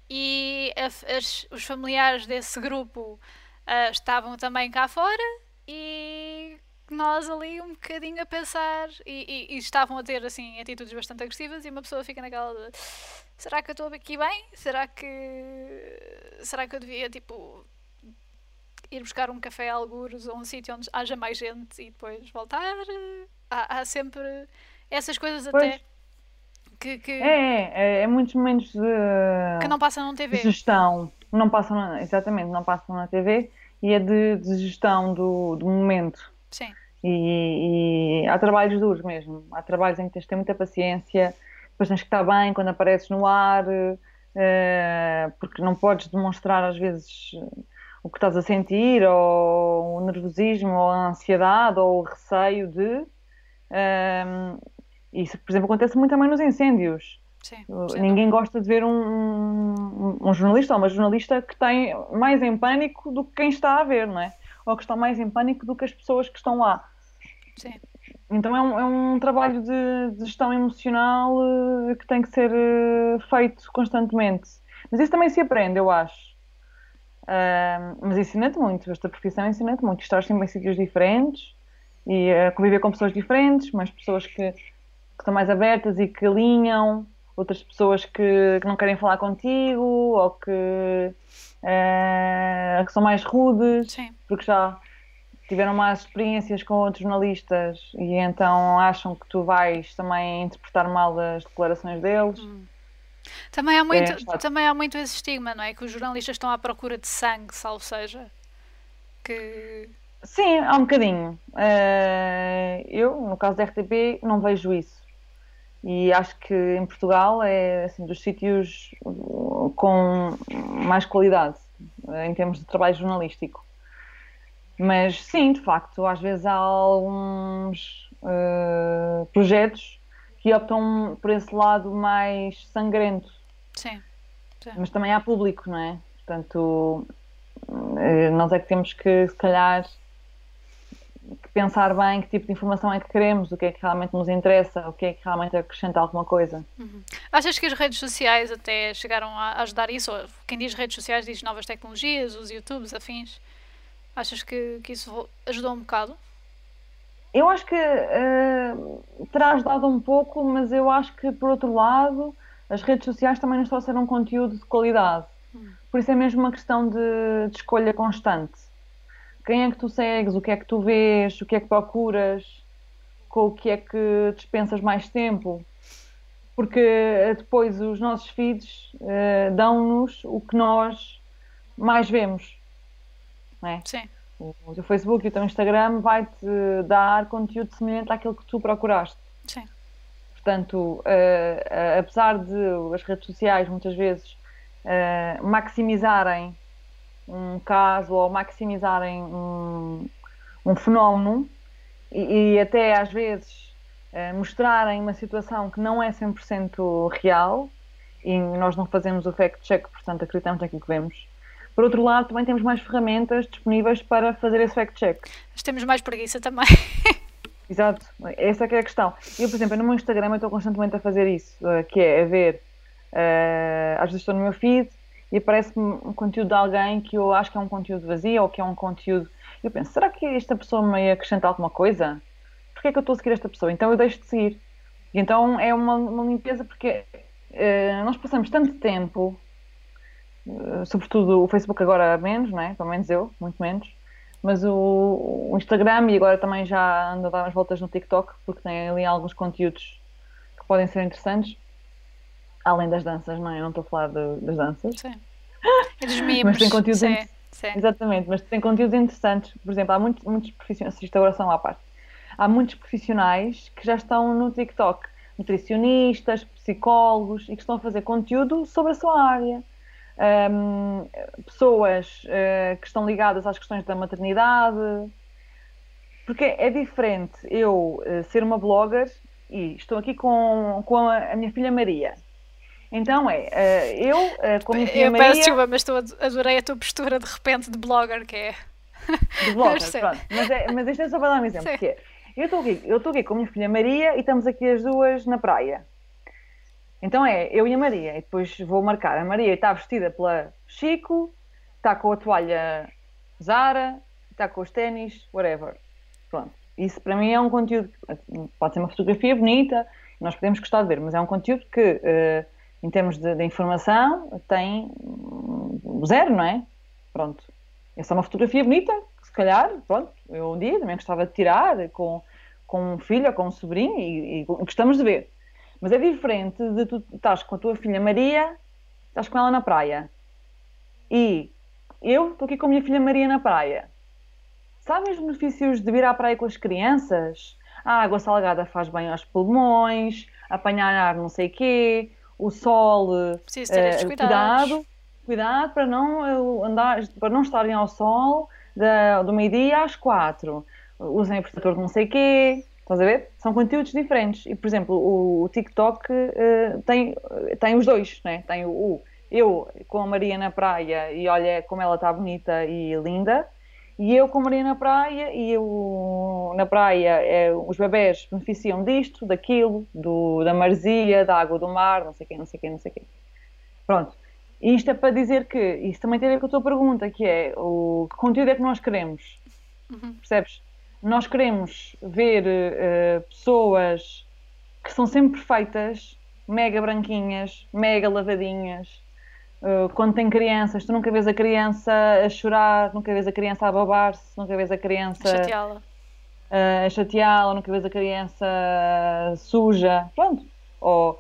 e as, os familiares desse grupo uh, estavam também cá fora e nós ali um bocadinho a pensar e, e, e, estavam a ter assim atitudes bastante agressivas e uma pessoa fica naquela de, será que eu estou aqui bem? Será que será que eu devia tipo ir buscar um café a algures ou um sítio onde haja mais gente e depois voltar. Há, há sempre essas coisas pois. até. Que, que... É, é, é, muitos momentos de. Que não passam na TV. De gestão. Não passam, exatamente, não passam na TV e é de, de gestão do, do momento. Sim. E, e, há trabalhos duros mesmo. Há trabalhos em que tens de ter muita paciência, depois tens que estar bem quando apareces no ar, uh, porque não podes demonstrar às vezes o que estás a sentir, ou o nervosismo, ou a ansiedade, ou o receio de. Um, isso, por exemplo, acontece muito também nos incêndios. Sim, Ninguém gosta de ver um, um, um, jornalista ou uma jornalista que tem mais em pânico do que quem está a ver, não é? Ou que está mais em pânico do que as pessoas que estão lá. Sim. Então é um, é um trabalho de, de, gestão emocional uh, que tem que ser uh, feito constantemente. Mas isso também se aprende, eu acho. Uh, mas ensina-te muito, esta profissão ensina-te muito. Estar sempre em sítios diferentes e uh, conviver com pessoas diferentes, mas pessoas que, que estão mais abertas e que alinham, outras pessoas que, que não querem falar contigo ou que, uh, que são mais rudes, Sim. porque já tiveram mais experiências com outros jornalistas e então acham que tu vais também interpretar mal as declarações deles. Hum. Também há, muito, é, também há muito esse estigma, não é? Que os jornalistas estão à procura de sangue, salvo seja. Que... Sim, há um bocadinho. Uh, eu, no caso da RTP, não vejo isso. E acho que em Portugal é assim, dos sítios com mais qualidade em termos de trabalho jornalístico. Mas sim, de facto, às vezes há alguns uh, projetos que optam por esse lado mais sangrento. Sim. Sim. Mas também há público, não é? Portanto, eh, nós é que temos que, se calhar, pensar bem que tipo de informação é que queremos, o que é que realmente nos interessa, o que é que realmente acrescenta alguma coisa. Uhum. Achas que as redes sociais até chegaram a ajudar isso? Quem diz redes sociais diz novas tecnologias, os YouTubes, afins. Achas que, que isso ajudou um bocado? Eu acho que uh, terá ajudado um pouco, mas eu acho que, por outro lado, as redes sociais também nos trouxeram um conteúdo de qualidade. Hum. Por isso é mesmo uma questão de, de, escolha constante. Quem é que tu segues, o que é que tu vês, o que é que procuras, com o que é que dispensas mais tempo. Porque eh, depois os nossos feeds uh, dão-nos o que nós mais vemos. Não é? Sim. O, o teu Facebook e o teu Instagram vai-te dar conteúdo semelhante àquilo que tu procuraste. Sim. Portanto, eh, apesar de as redes sociais muitas vezes eh, maximizarem um caso ou maximizarem um, um fenómeno e, e até às vezes mostrarem uma situação que não é 100% real e nós não fazemos o fact-check, portanto acreditamos naquilo que vemos. Por outro lado, também temos mais ferramentas disponíveis para fazer esse fact-check. Mas temos mais preguiça também. <laughs> Exato, essa é que é a questão. Eu, por exemplo, no meu Instagram eu estou constantemente a fazer isso, eh, que é a ver, eh, às vezes estou no meu feed e aparece-me um conteúdo de alguém que eu acho que é um conteúdo vazio ou que é um conteúdo. Eu penso, será que esta pessoa me acrescenta alguma coisa? Porquê é que eu estou a seguir esta pessoa? Então eu deixo de seguir. E então é uma, uma limpeza porque eh, nós passamos tanto tempo, sobretudo o Facebook agora menos, não é? Pelo menos eu, muito menos. Mas o, o Instagram e agora também já ando a dar umas voltas no TikTok porque tem ali alguns conteúdos que podem ser interessantes. Além das danças, não é? Eu não estou a falar de- das danças. Sim. E dos memes. <laughs> Mas tem conteúdo sim, sim. Exatamente, mas tem conteúdos interessantes. Por exemplo, há muitos, muitos profissionais, isto agora são à parte, há muitos profissionais que já estão no TikTok, nutricionistas, psicólogos, e que estão a fazer conteúdo sobre a sua área. Ahm, pessoas eh, que estão ligadas às questões da maternidade. Porque é diferente eu eh, ser uma blogger e estou aqui com, com a, a minha filha Maria. Então é, eh, eu com a minha filha Eu Maria. peço desculpa, mas estou adorei a tua postura de repente de blogger, que é. de <laughs> blogger, pronto. Mas, é, mas isto é só para dar um exemplo, Sim. que é, eu estou aqui, eu estou aqui com a minha filha Maria e estamos aqui as duas na praia. Então é, eu e a Maria, e depois vou marcar. A Maria está vestida pela Chico, está com a toalha Zara, está com os ténis, whatever. Pronto. Isso para mim é um conteúdo, pode ser uma fotografia bonita, nós podemos gostar de ver, mas é um conteúdo que, eh, em termos de, de informação, tem zero, não é? Pronto. É só uma fotografia bonita, que se calhar, pronto, eu um dia também gostava de tirar com, com um filho ou com um sobrinho e, e gostamos de ver. Mas é diferente de tu estás com a tua filha Maria, estás com ela na praia. E eu estou aqui com a minha filha Maria na praia. Sabem os benefícios de vir à praia com as crianças? A água salgada faz bem aos pulmões, apanhar ar não sei quê, o sol, Preciso ter estes cuidados. cuidado, cuidado para não eh, andar, para não estarem ao sol da, do meio-dia às quatro. Usem protetor de não sei quê, estás a ver? São conteúdos diferentes. E, por exemplo, o, o TikTok eh, tem, tem os dois, né? Tem o, o eu com a Maria na praia e olha como ela está bonita e linda, e eu com a Maria na praia e eu na praia é, os bebés beneficiam disto, daquilo, do, da maresia, da água do mar, não sei o quê, não sei o quê, não sei o quê. Pronto. E isto é para dizer que, isso também tem a ver com a tua pergunta, que é o que conteúdo é que nós queremos? Percebes? Nós queremos ver eh, pessoas que são sempre perfeitas, mega branquinhas, mega lavadinhas. Uh, quando tem crianças, tu nunca vês a criança a chorar, nunca vês a criança a babar-se, nunca vês a criança Chateá-la. uh, a chateá-la, nunca vês a criança suja, pronto. Ou,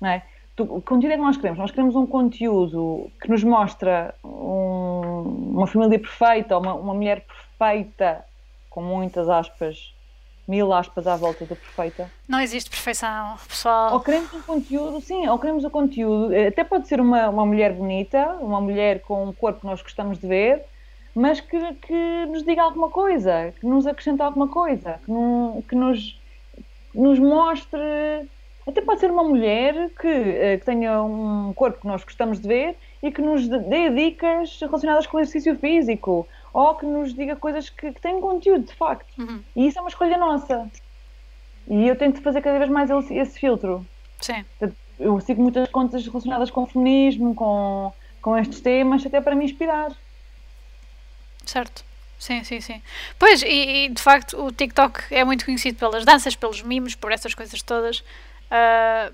não é? Tu, o conteúdo é que nós queremos? Nós queremos um conteúdo que nos mostra um- uma família perfeita, uma, uma mulher perfeita, com muitas aspas, mil aspas à volta do perfeita. Não existe perfeição, pessoal. Ou queremos um conteúdo, sim, ou queremos o conteúdo, eh, até pode ser uma, uma mulher bonita, uma mulher com um corpo que nós gostamos de ver, mas que, que nos diga alguma coisa, que nos acrescente alguma coisa, que, não- que nos, nos mostre. Até pode ser uma mulher que, eh, que tenha um corpo que nós gostamos de ver e que nos dê dicas relacionadas com o exercício físico, ou que nos diga coisas que, que têm conteúdo, de facto. Uhum. E isso é uma escolha nossa. E eu tento fazer cada vez mais esse, esse filtro. Sim. Eu sigo muitas contas relacionadas com o feminismo, com, com estes temas, até para me inspirar. Certo. Sim, sim, sim. Pois, e, e, de facto o TikTok é muito conhecido pelas danças, pelos mimos, por essas coisas todas. Ah,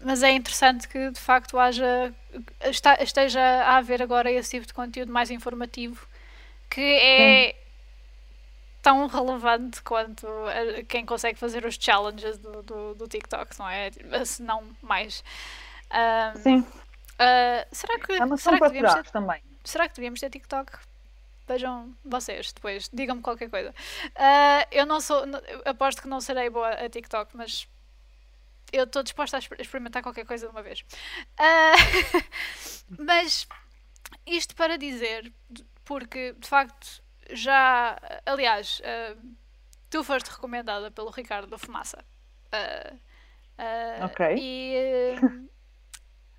mas é interessante que de facto haja está- esteja a haver agora esse tipo de conteúdo mais informativo que é tão relevante quanto quem consegue fazer os challenges do, do, do TikTok, não é? Se não mais. Sim, ah, será que, é será que devíamos ter também. será que devíamos ter TikTok? Vejam vocês depois, digam-me qualquer coisa. Uh, eu não sou, aposto que não serei boa a TikTok, mas eu estou disposta a experimentar qualquer coisa de uma vez. Uh, <laughs> mas isto para dizer, porque de facto já, aliás, uh, tu foste recomendada pelo Ricardo do Fumaça. ok. E,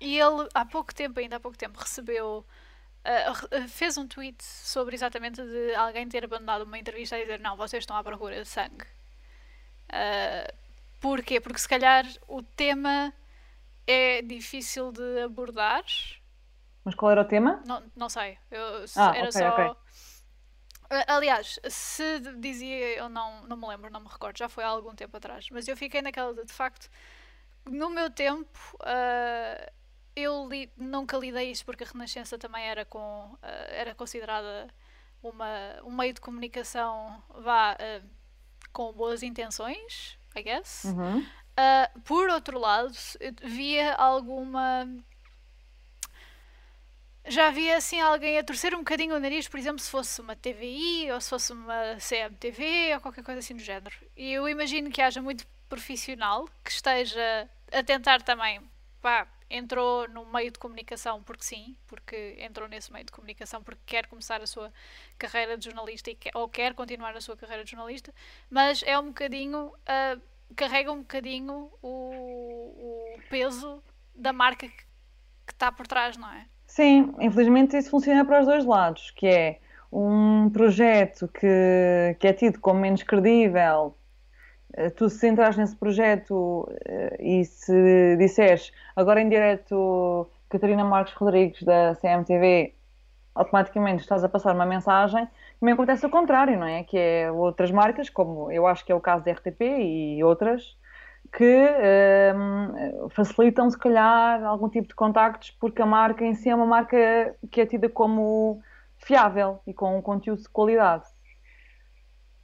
e ele há pouco tempo, ainda há pouco tempo, recebeu uh, fez um tweet sobre exatamente de alguém ter abandonado uma entrevista a dizer não, vocês estão à procura de sangue. Uh, porquê? Porque se calhar o tema é difícil de abordar. Mas qual era o tema? Não, não sei. Eu, ah, era okay, só. Okay. Aliás, se dizia, eu não, não me lembro, não me recordo, já foi há algum tempo atrás, mas eu fiquei naquela de, de facto, no meu tempo, uh, eu li, nunca lidei isso porque a Renascença também era, com, uh, era considerada uma, um meio de comunicação vá, uh, com boas intenções, I guess. Uhum. Uh, por outro lado, via alguma. Já havia assim alguém a torcer um bocadinho o nariz, por exemplo, se fosse uma TVI ou se fosse uma CMTV ou qualquer coisa assim do género. E eu imagino que haja muito profissional que esteja a tentar também pá, entrou no meio de comunicação porque sim, porque entrou nesse meio de comunicação porque quer começar a sua carreira de jornalista quer, ou quer continuar a sua carreira de jornalista, mas é um bocadinho, uh, carrega um bocadinho o, o peso da marca que, que está por trás, não é? Sim, infelizmente isso funciona para os dois lados, que é um projeto que, que é tido como menos credível eh, tu se entras nesse projeto eh, e se disseres agora em direto Catarina Marques Rodrigues da CMTV, automaticamente estás a passar uma mensagem, também acontece o contrário, não é? Que é outras marcas, como eu acho que é o caso da RTP e outras, que um, ehm, facilitam se calhar algum tipo de contactos porque a marca em si é uma marca que é tida como fiável e com um conteúdo de qualidade.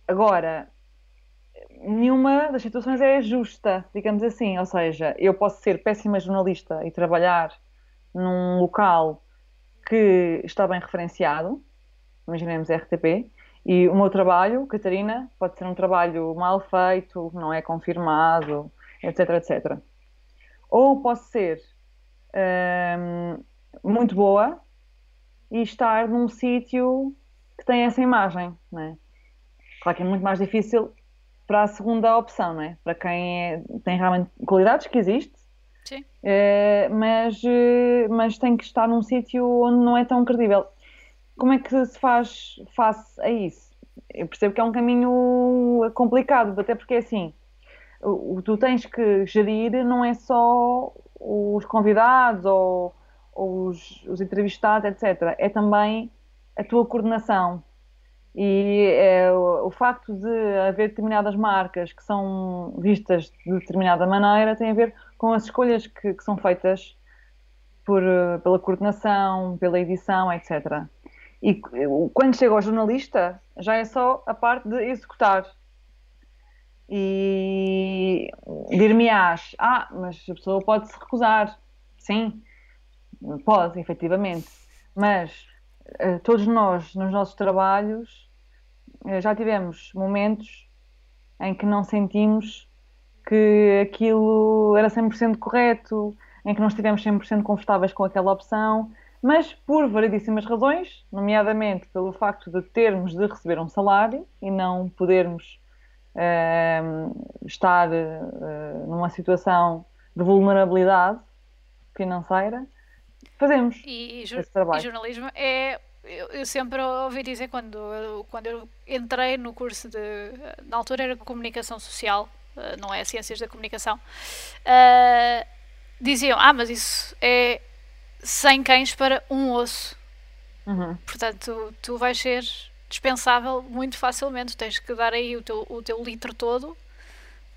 Agora, nenhuma das situações é justa, digamos assim. Ou seja, eu posso ser péssima jornalista e trabalhar num local que está bem referenciado, imaginemos RTP, e o meu trabalho, Catarina, pode ser um trabalho mal feito, não é confirmado, etc, etc. Ou posso ser hum, muito boa e estar num sítio que tem essa imagem, não é? Claro que é muito mais difícil para a segunda opção, não é? Para quem é, tem realmente qualidades que existe, Sim. É, mas, eh, mas tem que estar num sítio onde não é tão credível. Como é que se faz face a isso? Eu percebo que é um caminho complicado, até porque é assim, o, tu tens que gerir não é só os convidados ou, ou os, os entrevistados, etc. É também a tua coordenação e é, o, o, facto de haver determinadas marcas que são vistas de determinada maneira tem a ver com as escolhas que, que são feitas por, pela coordenação, pela edição, etc. E quando chega ao jornalista, já é só a parte de executar. E dir-me-ás, ah, mas a pessoa pode se recusar. Sim, pode, efetivamente. Mas eh, todos nós, nos nossos trabalhos, eh, já tivemos momentos em que não sentimos que aquilo era 100% correto, em que não estivemos 100% confortáveis com aquela opção, mas por variedíssimas razões, nomeadamente pelo facto de termos de receber um salário e não podermos uh, estar uh, numa situação de vulnerabilidade financeira, fazemos e, e, esse trabalho. E jornalismo é eu, eu, sempre ouvi dizer quando, quando eu entrei no curso de. Na altura era comunicação social, eh, não é ciências da comunicação. Uh, diziam: Ah, mas isso é 100 cães para um osso. Uhum. Portanto, tu, tu vais ser dispensável muito facilmente. Tens que dar aí o teu, o teu litro todo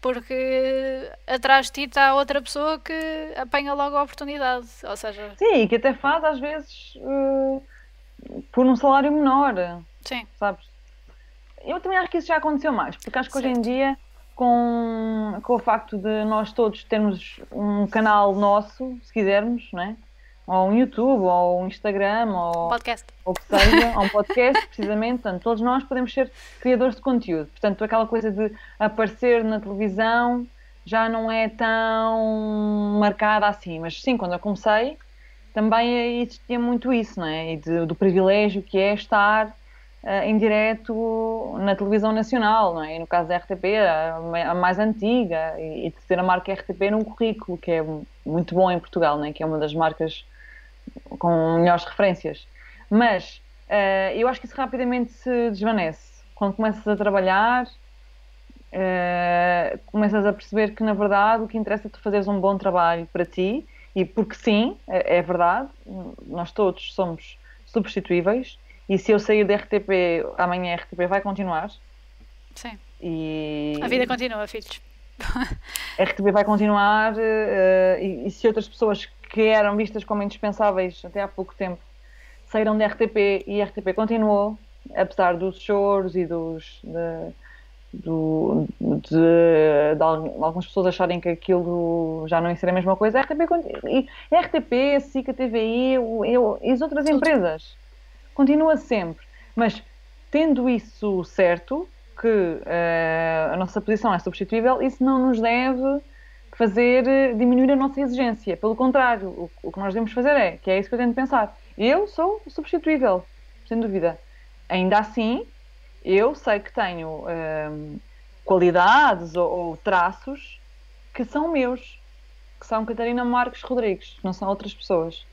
porque atrás de ti está outra pessoa que apanha logo a oportunidade. Ou seja, sim, e que até faz às vezes uh, por um salário menor. Sim. Sabes? Eu também acho que isso já aconteceu mais, porque acho que certo. hoje em dia, com, com o facto de nós todos termos um canal nosso, se quisermos, não é? Ou um YouTube, ou um Instagram, ou, Podcast. ou que seja, ou um podcast, precisamente. Portanto, todos nós podemos ser criadores de conteúdo. Portanto, aquela coisa de aparecer na televisão já não é tão marcada assim. Mas sim, quando eu comecei, também existia muito isso, não é? E de, do privilégio que é estar uh, em direto na televisão nacional, não é? E no caso da RTP, a, a mais antiga, e, e, de ter a marca RTP num currículo, que é muito bom em Portugal, não é? Que é uma das marcas com melhores referências. Mas uh, eu acho que isso rapidamente se desvanece. Quando começas a trabalhar, uh, começas a perceber que, na verdade, o que interessa é tu fazeres um bom trabalho para ti, e porque sim, é, é verdade, nós todos somos substituíveis, e se eu sair da RTP, amanhã a RTP vai continuar. Sim. E... A vida continua, filhos. A RTP vai continuar uh, e, e, se outras pessoas que eram vistas como indispensáveis até há pouco tempo saíram da RTP e a RTP continuou, apesar dos choros e dos. De, do, de, de, de, algumas pessoas acharem que aquilo já não ia ser a mesma coisa, a RTP, a RTP, a SIC, a TVI eu, eu, e as outras Tudo. empresas continua sempre. Mas tendo isso certo, que uh, a nossa posição é substituível, isso não nos deve fazer eh, diminuir a nossa exigência. Pelo contrário, o, o, que nós devemos fazer é, que é isso que eu tento pensar, eu sou substituível, sem dúvida. Ainda assim, eu sei que tenho uh, qualidades ou, ou, traços que são meus, que são Catarina Marques Rodrigues, não são outras pessoas.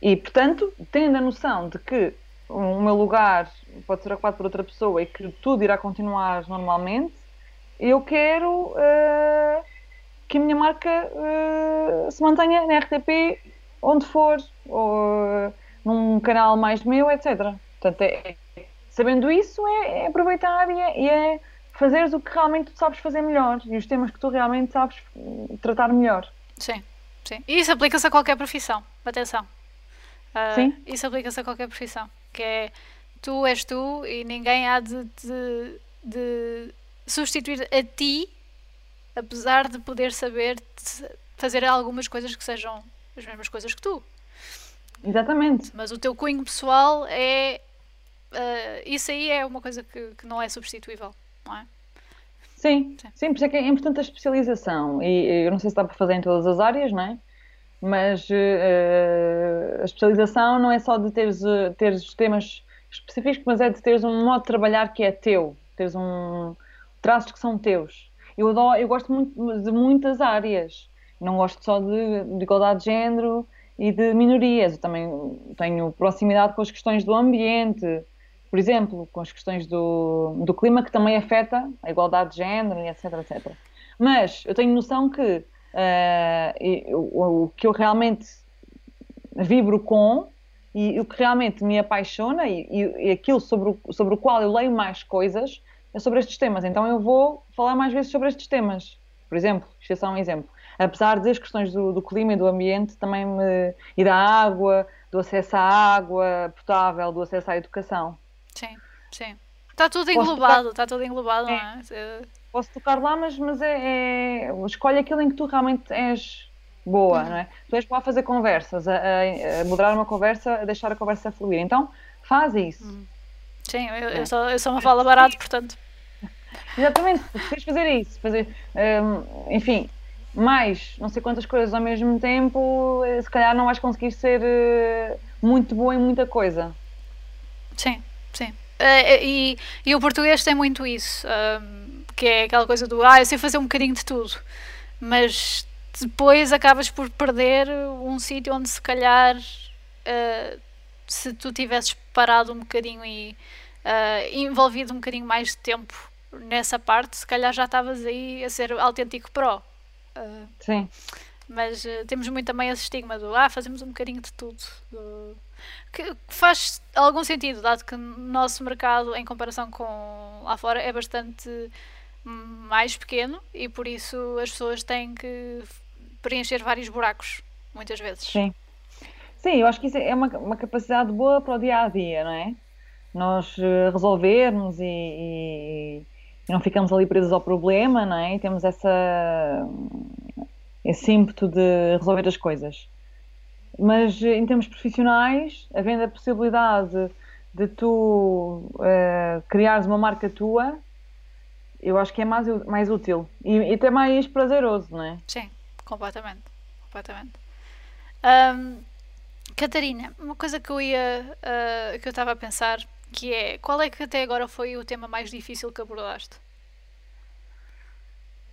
E, portanto, tendo a noção de que o meu lugar pode ser ocupado por outra pessoa e que tudo irá continuar normalmente, eu quero uh, que a minha marca uh, se mantenha na RTP, onde for, ou uh, num canal mais meu, etc. Portanto, é, sabendo isso, é, é aproveitar e é, é fazeres o que realmente tu sabes fazer melhor e os temas que tu realmente sabes tratar melhor. Sim, sim. E isso aplica-se a qualquer profissão. Atenção. Uh, Sim. Isso aplica-se a qualquer profissão. Que é tu és tu e ninguém há de, de, de substituir a ti, apesar de poder saber fazer algumas coisas que sejam as mesmas coisas que tu. Exatamente. Mas o teu cunho pessoal é. Uh, isso aí é uma coisa que, que não é substituível, não é? Sim, sim, sim, por isso é que é importante a especialização. E eu não sei se dá para fazer em todas as áreas, não é? mas uh, a especialização não é só de teres, teres temas específicos, mas é de teres um modo de trabalhar que é teu, teres um traços que são teus. Eu, adoro, eu gosto muito de muitas áreas, não gosto só de, de igualdade de género e de minorias, eu também tenho proximidade com as questões do ambiente, por exemplo, com as questões do, do clima que também afeta a igualdade de género, etc, etc. Mas eu tenho noção que uh, o, que eu realmente vibro com e o que realmente me apaixona e, e, aquilo sobre o, sobre o qual eu leio mais coisas é sobre estes temas. Então eu vou falar mais vezes sobre estes temas. Por exemplo, isto é só um exemplo. Apesar das questões do, do clima e do ambiente também me, e da água, do acesso à água potável, do acesso à educação. Sim, sim. Está tudo englobado, está tudo englobado, é. não é? posso tocar lá, mas, mas é, é, escolhe aquilo em que tu realmente és boa, uhum. não é? Tu és boa a fazer conversas, a, a, a, moderar uma conversa, a deixar a conversa fluir. Então, faz isso. Uhum. Sim, eu, eu, sou, eu sou uma fala barato, portanto. Exatamente, tens fazer isso, fazer, um, enfim, mais não sei quantas coisas ao mesmo tempo, eh, se calhar não vais conseguir ser uh, muito boa em muita coisa. Sim, sim. Uh, e, e o português tem muito isso. Um, que é aquela coisa do ah, eu sei fazer um bocadinho de tudo, mas depois acabas por perder um sítio onde se calhar se tu tivesses parado um bocadinho e uh, envolvido um bocadinho mais de tempo nessa parte, se calhar já estavas aí a ser autêntico pró. Uh, Sim. Mas temos muito também esse estigma do ah, fazemos um bocadinho de tudo. Do, que faz algum sentido, dado que o nosso mercado, em comparação com lá fora, é bastante mais pequeno e por isso as pessoas têm que preencher vários buracos, muitas vezes. Sim. Sim, eu acho que isso é uma, uma capacidade boa para o dia a dia, não é? Nós eh, resolvermos e, e, e não ficamos ali presos ao problema, não é? E temos essa, esse ímpeto de resolver as coisas. mas em termos profissionais, havendo a possibilidade de tu uh, criares uma marca tua, eu acho que é mais, mais útil e, e até mais prazeroso, não é? Sim, completamente. completamente. Um, Catarina, uma coisa que eu ia uh, que eu estava a pensar que é qual é que até agora foi o tema mais difícil que abordaste?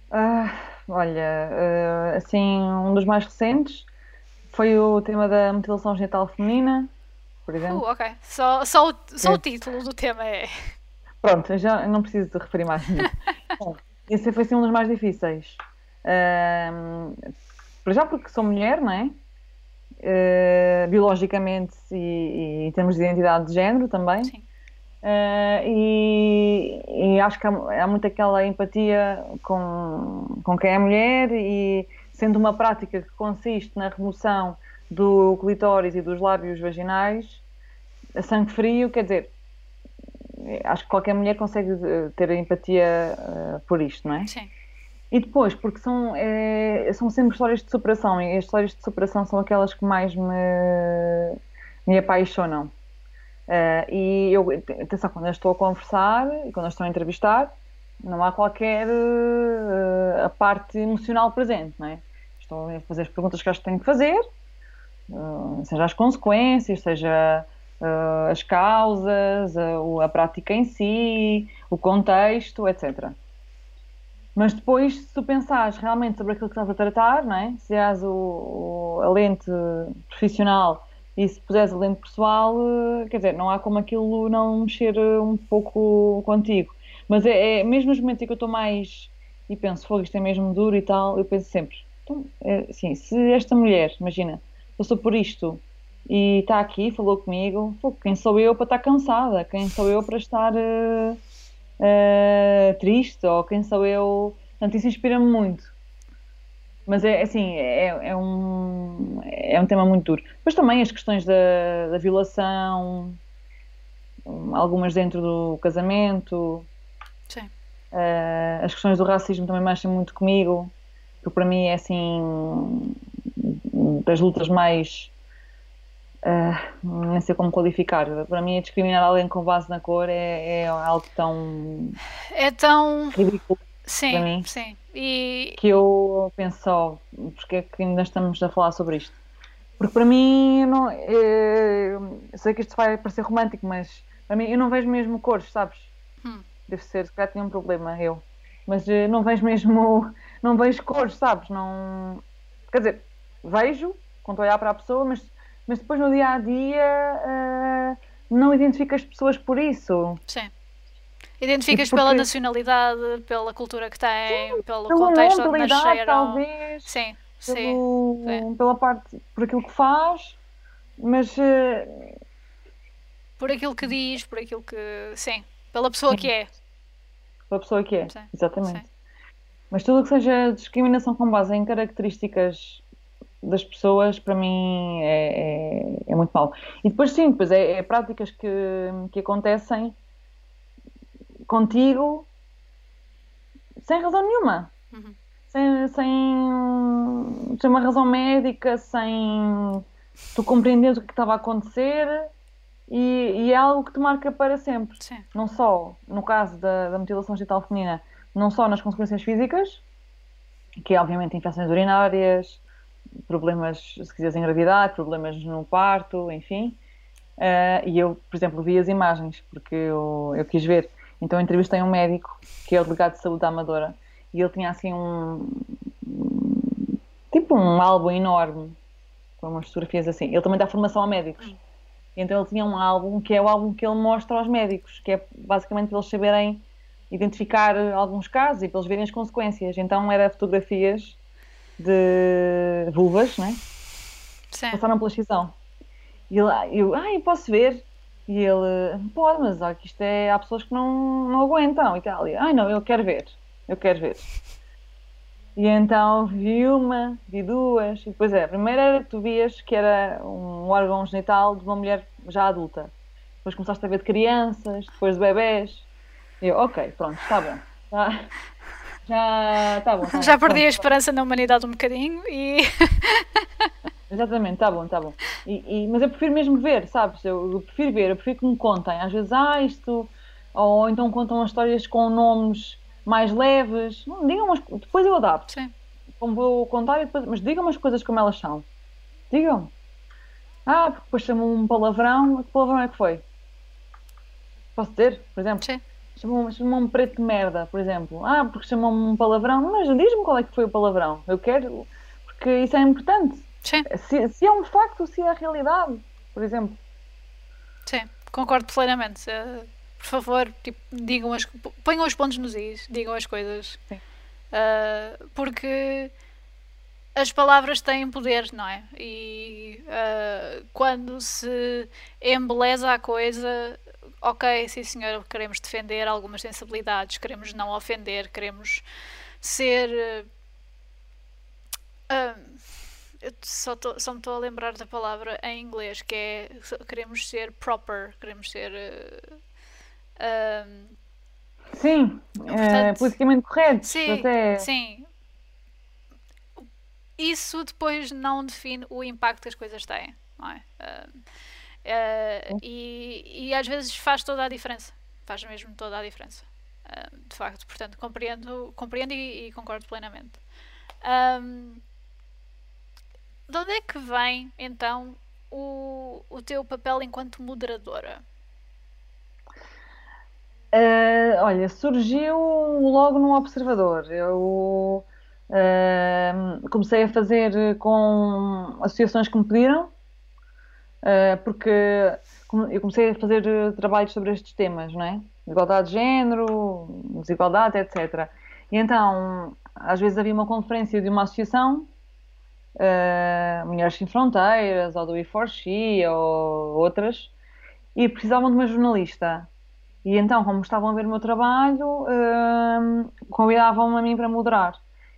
Uh, olha, uh, assim, um dos mais recentes foi o tema da mutilação genital feminina, por exemplo. Uh, ok. Só, só, o, só o título do tema é. Pronto, já não preciso de referir mais <laughs> Bom, esse foi assim, um dos mais difíceis. Uh, já porque sou mulher, não é? Uh, biologicamente e, e, em termos de identidade de género também. Sim. Uh, e, e, acho que há, há muito aquela empatia com, com quem é mulher e sendo uma prática que consiste na remoção do clitóris e dos lábios vaginais a sangue frio, quer dizer, acho que qualquer mulher consegue eh, ter empatia uh, por isto, não é? Sim. E depois, porque são, é, são sempre histórias de superação e as histórias de superação são aquelas que mais me, me apaixonam. Uh, e eu, atenção, quando eu estou a conversar e quando eu estou a entrevistar, não há qualquer uh, a parte emocional presente, não é? Estou a fazer as perguntas que acho que tenho que fazer, uh, seja as consequências, seja as causas, a, a prática em si, o contexto, etc. Mas depois, se tu pensares realmente sobre aquilo que estás a tratar, não é? se és o, o, a lente profissional e se puseres a lente pessoal, eh, quer dizer, não há como aquilo não mexer eh, um pouco contigo. Mas é, é mesmo nos momentos em que eu estou mais e penso, fogo, isto é mesmo duro e tal, eu penso sempre, então, é, assim, se esta mulher, imagina, passou por isto e está aqui, falou comigo, fogo, quem sou eu para estar cansada? Quem sou eu para estar uh, uh, triste? Ou quem sou eu? Portanto, isso inspira-me muito. Mas é assim, é, é, um, é um tema muito duro. Depois também as questões da, da violação, algumas dentro do casamento. Sim. Uh, as questões do racismo também mexem muito comigo, porque para mim é assim das lutas mais uh, nem sei como qualificar. Para mim, discriminar alguém com base na cor é, é algo tão. É tão. ridículo. Sim, para mim, sim. E... Que eu penso só, porque é que ainda estamos a falar sobre isto? Porque para mim, eu, não, eu sei que isto vai parecer romântico, mas para mim, eu não vejo mesmo cores, sabes? Hum. Deve ser, se calhar tinha um problema, eu. Mas eh, não vejo mesmo, <laughs> não vejo cores, sabes? Não. Quer dizer, vejo, quando olhar para a pessoa, mas, mas depois no dia a dia uh, não identifico as pessoas por isso. Sim. Identificas porque... pela nacionalidade, pela cultura que tem, sim, pelo contexto onde nasceram. talvez. Sim, pelo, sim, Pela parte, por aquilo que faz, mas... Uh... Por aquilo que diz, por aquilo que... Sim, pela pessoa sim. que é. Pela pessoa que é, sim, exatamente. Mas tudo o que seja discriminação com base em características das pessoas, para mim, é, é, é muito mau. E depois, sim, depois é, é práticas que, que acontecem contigo sem razão nenhuma. Uhum. Sem, sem, sem uma razão médica, sem tu compreenderes o que estava a acontecer e, e, é algo que te marca para sempre. Sim. Não só no caso da, da mutilação genital feminina, não só nas consequências físicas, que é obviamente infecções urinárias, problemas, se quiseres engravidar, problemas no parto, enfim. Uh, e eu, por exemplo, vi as imagens porque eu, eu quis ver então entrevistei um médico, que é o delegado de saúde da Amadora, e ele tinha assim um. tipo um álbum enorme, com umas fotografias assim. Ele também dá formação a médicos. Então ele tinha um álbum que é o álbum que ele mostra aos médicos, que é basicamente para eles saberem identificar alguns casos e para eles verem as consequências. Então era fotografias de vulvas, né? Sim. Passaram pela excisão. E ele, eu, ah, eu posso ver. E ele, pode, mas olha, que isto é, há pessoas que não, não aguentam e tal. E, ai não, eu quero ver, eu quero ver. E então vi uma, vi duas, e depois é, a primeira era que tu vias que era um órgão genital de uma mulher já adulta. Depois começaste a ver de crianças, depois de bebés. E eu, ok, pronto, está bom. Já, já está bom. Tá <laughs> já bom, perdi a esperança na humanidade um bocadinho e. <laughs> Exatamente, tá bom, tá bom. E, e- mas eu prefiro mesmo ver, sabes? Eu, eu prefiro ver, eu prefiro que me contem. Às vezes, ah, isto. Ou então contam as histórias com nomes mais leves. Não, digam umas, depois eu adapto. Sim. Como vou contar, e depois, mas digam as coisas como elas são. Digam. Ah, porque depois chamam um palavrão. Que palavrão é que foi? Posso dizer, por exemplo? Sim. Chamam- Chamam-me preto de merda, por exemplo. Ah, porque chamam-me um palavrão. Mas diz-me qual é que foi o palavrão. Eu quero. Porque isso é importante. Sim, Se, se é um facto, se é a realidade, por exemplo. sim, concordo plenamente. Por favor, tipo, digam as, ponham os pontos nos is, digam as coisas. Sim. Eh, porque as palavras têm poder, não é? E eh, quando se embeleza a coisa, ok, sim senhor, queremos defender algumas sensibilidades, queremos não ofender, queremos ser. eh, ah, eu só, tô- só me estou a lembrar da palavra em inglês, que é queremos ser proper, queremos ser. eh, ahm, Sim, é, Portanto, politicamente correto. sim, até... sim. Isso depois não define o impacto que as coisas têm, não é? Ahm, eh, e, e às vezes faz toda a diferença. Faz mesmo toda a diferença. Ahm, de facto, portanto, compreendo, compreendo e, e concordo plenamente. Ahm, de onde é que vem então o, o teu papel enquanto moderadora? Eh, olha, surgiu logo no Observador. Eu comecei a fazer com associações que me pediram, porque come- eu comecei a fazer eh, trabalhos sobre estes temas, não é? Igualdade de género, desigualdade, etc. E então, às vezes havia uma conferência de uma associação, eh, Mulheres Sem Fronteiras, ou do E4She, ou outras, e precisavam de uma jornalista. E então, como estavam a ver o meu trabalho, hum, convidavam-me a mim para moderar.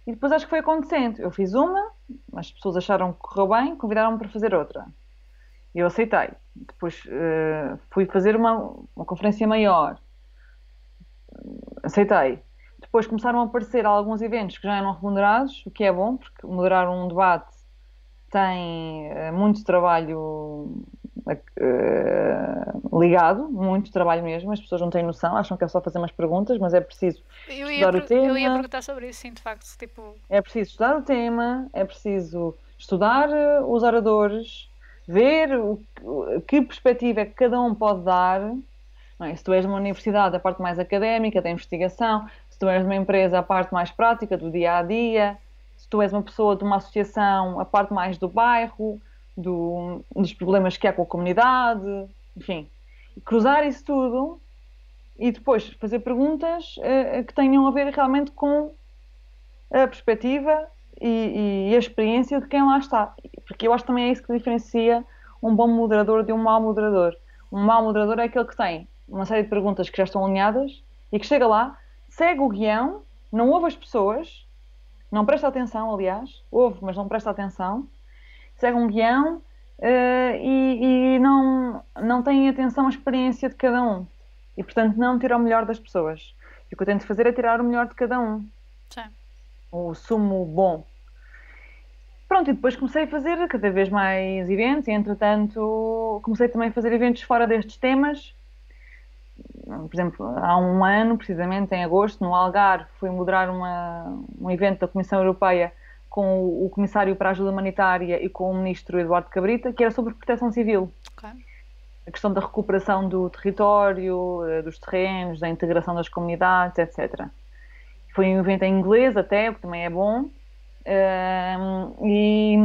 E depois acho que foi acontecendo. Eu fiz uma, as pessoas acharam que correu bem, convidaram-me para fazer outra. E eu aceitei. Depois eh, fui fazer uma, uma conferência maior. Aceitei. Depois começaram a aparecer alguns eventos que já eram remunerados, o que é bom, porque moderar um debate tem eh, muito trabalho eh, ligado, muito trabalho mesmo. As pessoas não têm noção, acham que é só fazer umas perguntas, mas é preciso Estudar o per- eu ia tema. perguntar sobre isso, sim, de facto. Tipo, é preciso estudar o tema, é preciso estudar os oradores, ver o, que perspectiva é que cada um pode dar. é? Se tu és uma universidade, a parte mais académica, da investigação, se tu és uma empresa, a parte mais prática, do dia a dia, se tu és uma pessoa de uma associação, a parte mais do bairro, do- dos problemas que há com a comunidade, enfim. Cruzar isso tudo e depois fazer perguntas eh, que tenham a ver realmente com a perspectiva e, e a experiência de quem lá está. Porque eu acho que também é isso que diferencia um bom moderador de um mau moderador. Um mau moderador é aquele que tem uma série de perguntas que já estão alinhadas e que chega lá, segue o guião, não ouve as pessoas, não presta atenção, aliás, ouve, mas não presta atenção, segue um guião eh, e, e não, não tem atenção à experiência de cada um. E, portanto, não tira o melhor das pessoas. E o que eu tento fazer é tirar o melhor de cada um sim. O sumo bom. Pronto, e depois comecei a fazer cada vez mais eventos e, entretanto, comecei também a fazer eventos fora destes temas. Por exemplo, há um ano, precisamente em agosto, no Algarve, fui moderar uma, um evento da Comissão Europeia com o, o Comissário para a Ajuda Humanitária e com o Ministro Eduardo Cabrita, que era sobre proteção civil ok. a questão da recuperação do território, eh, dos terrenos, da integração das comunidades, etc. Foi um evento em inglês até, o que também é bom. E,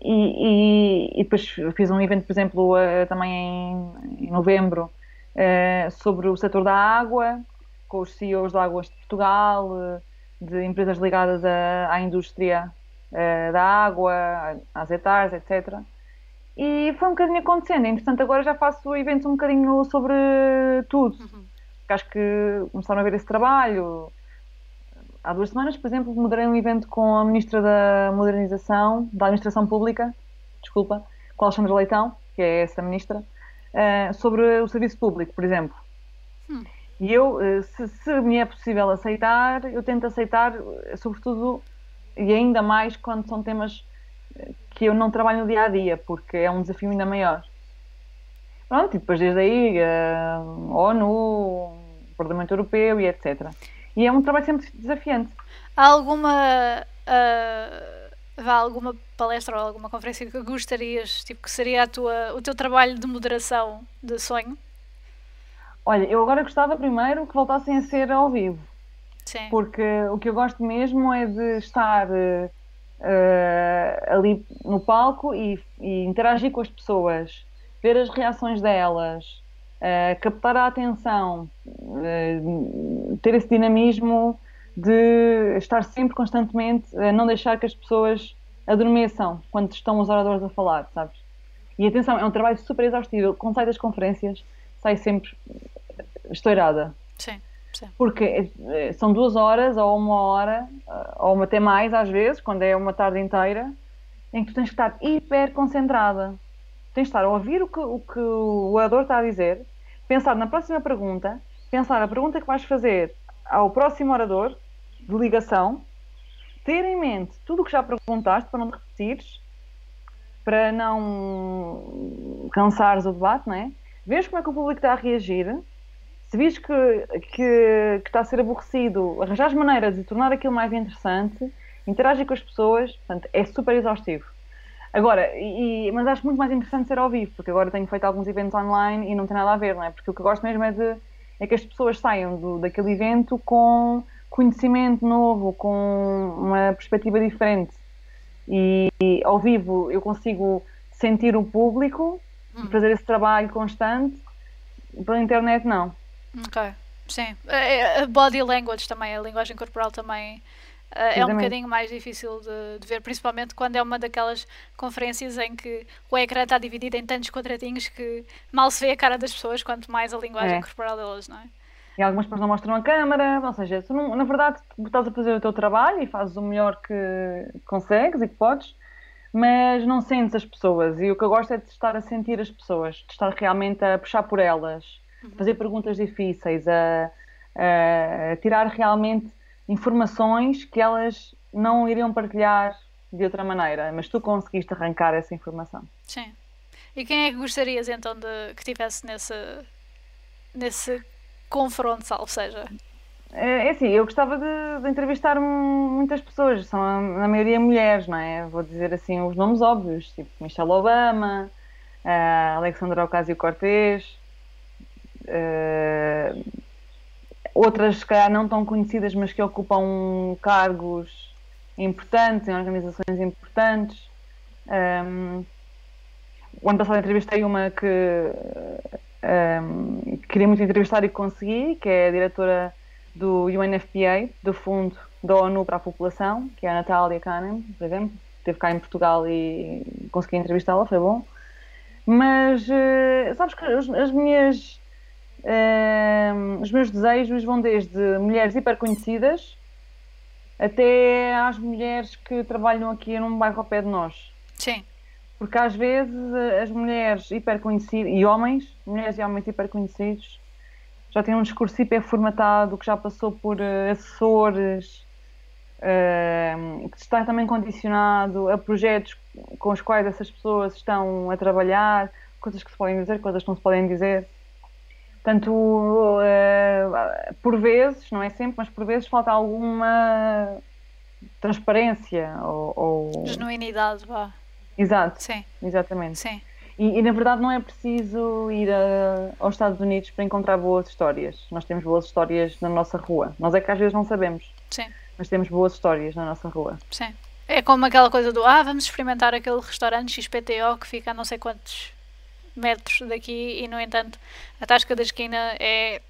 e, e- depois fiz um evento, por exemplo, eh, também em, em novembro, eh, sobre o setor da água, com os CEOs de Águas de Portugal, de empresas ligadas à, à indústria eh, da água, às hectares, etc. E foi um bocadinho acontecendo. Entretanto, agora já faço eventos um bocadinho sobre tudo. Uhum. Porque acho que começaram a ver esse trabalho. Há duas semanas, por exemplo, moderei um evento com a Ministra da Modernização, da Administração Pública, desculpa, com a Alexandra Leitão, que é essa ministra, eh, sobre o serviço público, por exemplo. Hum. E eu, eh, se, se me é possível aceitar, eu tento aceitar, eh, sobretudo, e ainda mais quando são temas que eu não trabalho no dia a dia, porque é um desafio ainda maior. Pronto, e depois desde aí, a ONU, o Parlamento Europeu e etc. E é um trabalho sempre desafiante. Há alguma. Uh, alguma palestra ou alguma conferência que gostarias, tipo, que seria a tua, o teu trabalho de moderação de sonho? Olha, eu agora gostava primeiro que voltassem a ser ao vivo. Sim. Porque o que eu gosto mesmo é de estar uh, ali no palco e, e, interagir com as pessoas, ver as reações delas, uh, captar a atenção, uh, ter esse dinamismo de estar sempre constantemente a não deixar que as pessoas adormeçam quando estão os oradores a falar, sabes? E atenção, é um trabalho super exaustivo. Quando sai das conferências, sai sempre estourada. Sim, sim. Porque eh, são duas horas ou uma hora, eh, ou até mais às vezes, quando é uma tarde inteira, em que tu tens que estar hiper concentrada. Tens de estar a ouvir o que o, que o orador está a dizer, pensar na próxima pergunta, pensar a pergunta que vais fazer ao próximo orador de ligação, ter em mente tudo o que já perguntaste para não te repetires, para não cansares o debate, não é? Vês como é que o público está a reagir, se vis que, que, que está a ser aborrecido, arranjar maneiras de tornar aquilo mais interessante, interagir com as pessoas, portanto, é super exaustivo. Agora, e, mas acho muito mais interessante ser ao vivo, porque agora tenho feito alguns eventos online e não tem nada a ver, não é? Porque o que eu gosto mesmo é de é que as pessoas saiam do, daquele evento com conhecimento novo, com uma perspectiva diferente. E, e ao vivo eu consigo sentir o público e hum. fazer esse trabalho constante, pela internet não. Ok, sim. A body language também, a linguagem corporal também é um bocadinho mais difícil de, de, ver, principalmente quando é uma daquelas conferências em que o ecrã está dividido em tantos quadradinhos que mal se vê a cara das pessoas, quanto mais a linguagem é. corporal delas, não é? E algumas pessoas não mostram a câmera, ou seja, não, na verdade estás a fazer o teu trabalho e fazes o melhor que consegues e que podes, mas não sentes as pessoas. E o que eu gosto é de estar a sentir as pessoas, de estar realmente a puxar por elas, uhum. fazer perguntas difíceis, a, a tirar realmente informações que elas não iriam partilhar de outra maneira, mas tu conseguiste arrancar essa informação. Sim. E quem é que gostarias então de que tivesse nesse, nesse confronto, salvo seja? É, é assim, eu gostava de, de, entrevistar muitas pessoas, são a, na maioria mulheres, não é? Vou dizer assim os nomes óbvios, tipo Michelle Obama, uh, Alexandra Ocasio-Cortez, uh, outras, se calhar, não tão conhecidas, mas que ocupam cargos importantes, em organizações importantes. Um, o ano passado entrevistei uma que um, queria muito entrevistar e consegui, que é a diretora do UNFPA, do Fundo da ONU para a População, que é a Natália Kahneman, por exemplo. Esteve cá em Portugal e consegui entrevistá-la, foi bom. Mas, uh, sabes que as, as minhas Uh, os meus desejos vão desde mulheres hiper conhecidas até às mulheres que trabalham aqui num bairro ao pé de nós. Sim. Porque às vezes as mulheres hiper conhecidas, e homens, mulheres e homens hiper conhecidos, já têm um discurso hiper formatado, que já passou por uh, assessores, uh, que está também condicionado a projetos com os quais essas pessoas estão a trabalhar, coisas que se podem dizer, coisas que não se podem dizer. Portanto, uh, por vezes, não é sempre, mas por vezes falta alguma transparência ou, ou... genuinidade, vá. Exato. Sim. Exatamente. Sim. E, e, na verdade não é preciso ir a, aos Estados Unidos para encontrar boas histórias. Nós temos boas histórias na nossa rua. Nós é que às vezes não sabemos. Sim. Mas temos boas histórias na nossa rua. Sim. É como aquela coisa do ah, vamos experimentar aquele restaurante XPTO que fica a não sei quantos metros daqui e, no entanto, a tasca da esquina é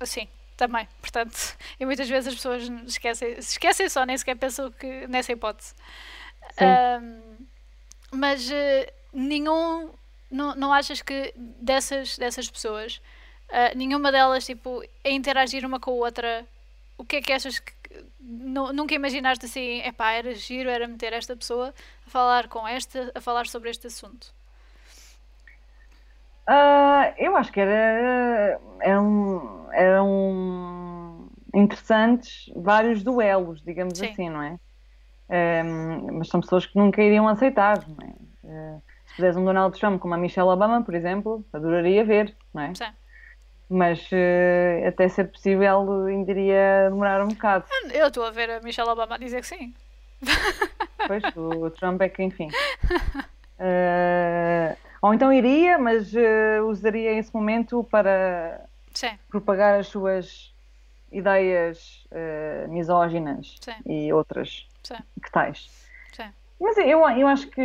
assim também. Portanto, <laughs> e muitas vezes as pessoas esquecem, se esquecem só, nem sequer pensam que, nessa hipótese. Um, mas uh, nenhum. Não, não achas que dessas, dessas pessoas, uh, nenhuma delas, tipo, a interagir uma com a outra, o que é que achas que. Nunca imaginaste assim, epá, era giro, era meter esta pessoa a falar com esta, a falar sobre este assunto? Uh, eu acho que era, eram, eram interessantes vários duelos, digamos Sim. assim, não é? Um, mas são pessoas que nunca iriam aceitar. Não é? Uh, se fizeres um Donald Trump como a Michelle Obama, por exemplo, adoraria ver, não é? Sim. Mas uh, até ser possível ainda iria demorar um bocado. Eu estou a ver a Michelle Obama dizer que sim. Pois, o Trump é que, enfim. Uh, <laughs> ou então iria, mas uh, usaria esse momento para Sim. propagar as suas ideias uh, misóginas Sim. e outras Sim. que tais. Mas eu, eu acho que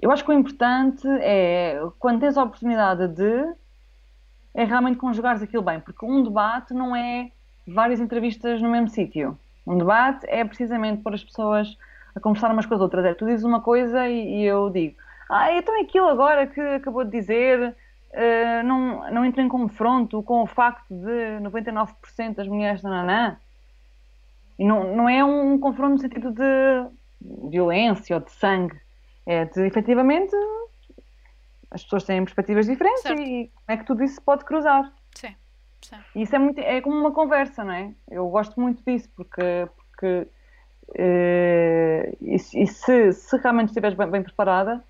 eu acho que o importante é quando tens a oportunidade de é realmente conjugares aquilo bem, porque um debate não é várias entrevistas no mesmo sítio. Um debate é precisamente pôr as pessoas a conversar umas com as outras. É, tu dizes uma coisa e, e eu digo, ah, então aquilo agora que acabou de dizer uh, não, não entra em confronto com o facto de 99% das mulheres nananã. E não, não é um confronto no sentido de violência ou de sangue. É de, efetivamente, as pessoas têm perspectivas diferentes certo. e como é que tudo isso se pode cruzar. Sim. Sim. E isso é, muito, é como uma conversa, não é? Eu gosto muito disso porque, porque e, e se, se, realmente estiveres bem, bem preparada, uh,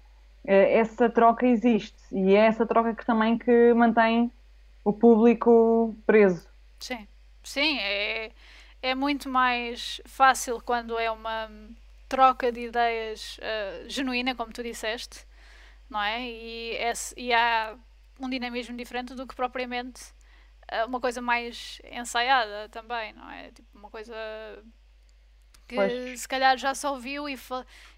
essa troca existe e é essa troca que também que mantém o público preso. Sim, sim, é, é muito mais fácil quando é uma troca de ideias uh, genuína, como tu disseste, não é? E, é, e há um dinamismo diferente do que propriamente uma coisa mais ensaiada também, não é? Tipo, uma coisa que pois. se calhar já se ouviu e,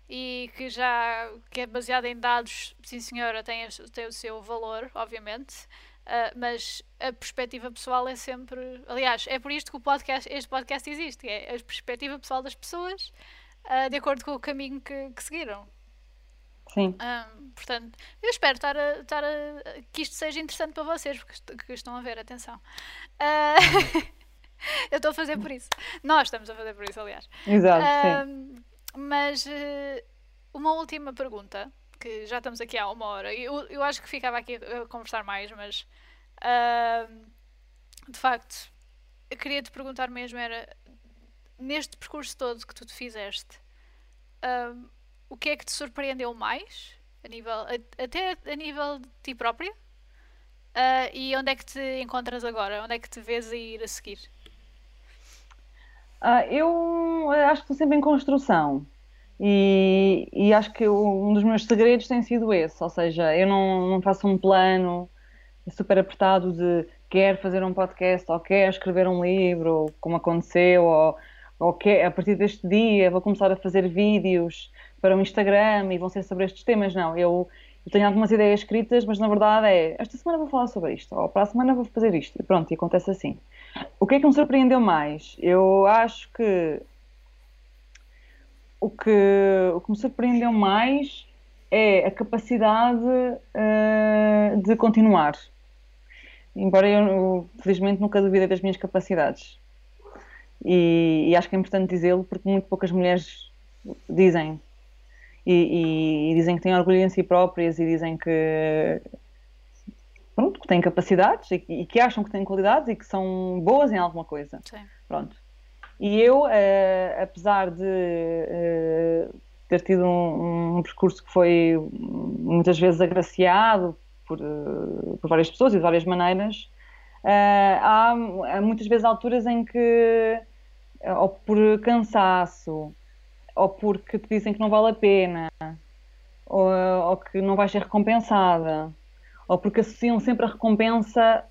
e que já que é baseada em dados, sim senhora, tem, tem o seu valor, obviamente. Uh, mas a perspectiva pessoal é sempre. Aliás, é por isto que o podcast, este podcast existe, é a perspectiva pessoal das pessoas uh, de acordo com o caminho que, que seguiram. Sim. Um, portanto, eu espero estar a, estar a, que isto seja interessante para vocês, porque que estão a ver, atenção. Uh, <laughs> <laughs> eu estou a fazer por isso. Nós estamos a fazer por isso, aliás. Exato. Uh, mas uh, uma última pergunta, que já estamos aqui há uma hora. Eu, eu acho que ficava aqui a conversar mais, mas de facto, eu queria te perguntar mesmo: era neste percurso todo que tu te fizeste o que é que te surpreendeu mais, a nível, a, até a nível de ti própria? Uh, e onde é que te encontras agora? Onde é que te vês a ir a seguir? Uh, eu acho que estou sempre em construção. E, e acho que um dos meus segredos tem sido esse, ou seja, eu não, não faço um plano super apertado de quero fazer um podcast ou quero escrever um livro, como aconteceu, ou, ou quer, a partir deste dia vou começar a fazer vídeos para o Instagram e vão ser sobre estes temas. Não, eu, eu tenho algumas ideias escritas, mas na verdade é esta semana vou falar sobre isto, ou para a semana vou fazer isto, e pronto, e acontece assim. O que é que me surpreendeu mais? Eu acho que o que, o que me surpreendeu mais é a capacidade uh, de continuar. Embora eu, felizmente, nunca duvidei das minhas capacidades. E, e acho que é importante dizê-lo porque muito poucas mulheres dizem e, e, dizem que têm orgulho em si próprias e dizem que pronto, que têm capacidades e, e, que acham que têm qualidades e que são boas em alguma coisa. Sim. Pronto. E eu, uh, apesar de uh, ter tido um, um, percurso que foi muitas vezes agraciado por, uh, por várias pessoas e de várias maneiras, há, há, muitas vezes alturas em que, ou por cansaço, ou porque te dizem que não vale a pena, ou, ou que não vais ser recompensada, ou porque associam sempre a recompensa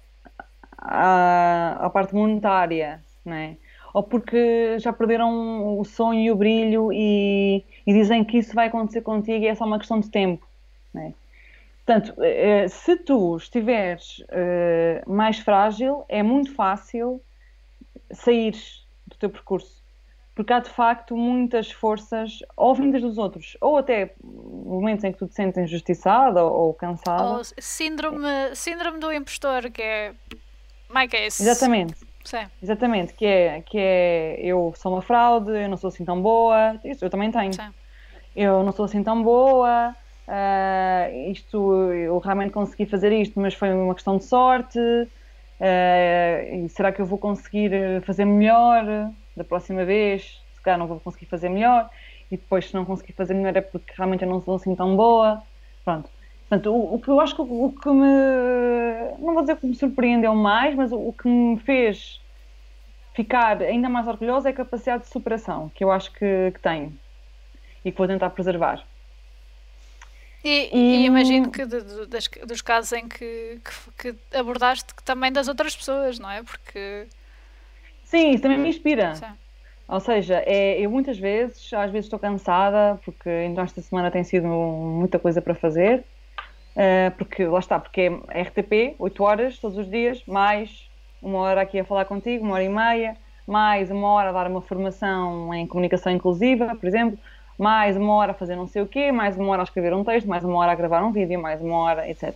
à, à parte monetária, né? ou porque já perderam o sonho e o brilho e, e, dizem que isso vai acontecer contigo e é só uma questão de tempo. Né? Portanto, eh, se tu estiveres eh, mais frágil, é muito fácil sair do teu percurso porque há de facto muitas forças, ou vindas dos outros, ou até momentos em que tu te sentes injustiçada ou, ou cansada. Ou síndrome, síndrome do impostor, que é my case. Exatamente. Sim. Exatamente, que é, que é eu sou uma fraude, eu não sou assim tão boa, isso eu também tenho. Sim. Eu não sou assim tão boa, uh, isto, eu realmente consegui fazer isto, mas foi uma questão de sorte, uh, será que eu vou conseguir fazer melhor? Da próxima vez, se calhar não vou conseguir fazer melhor, e depois se não conseguir fazer melhor é porque realmente eu não sou assim tão boa. Pronto. Portanto, o, o que eu acho que o, o, que me. Não vou dizer que me surpreendeu mais, mas o, o que me fez ficar ainda mais orgulhosa é a capacidade de superação que eu acho que, que tenho e que vou tentar preservar. E, e, e imagino que de, de, das, dos casos em que, que, que, abordaste que também das outras pessoas, não é? Porque. Sim, isso também me inspira. Sim. Ou seja, é, eu muitas vezes, às vezes estou cansada, porque então esta semana tem sido muita coisa para fazer, uh, porque lá está, porque é RTP, 8 horas todos os dias, mais uma hora aqui a falar contigo, uma hora e meia, mais uma hora a dar uma formação em comunicação inclusiva, por exemplo, mais uma hora a fazer não sei o quê, mais uma hora a escrever um texto, mais uma hora a gravar um vídeo, mais uma hora, etc.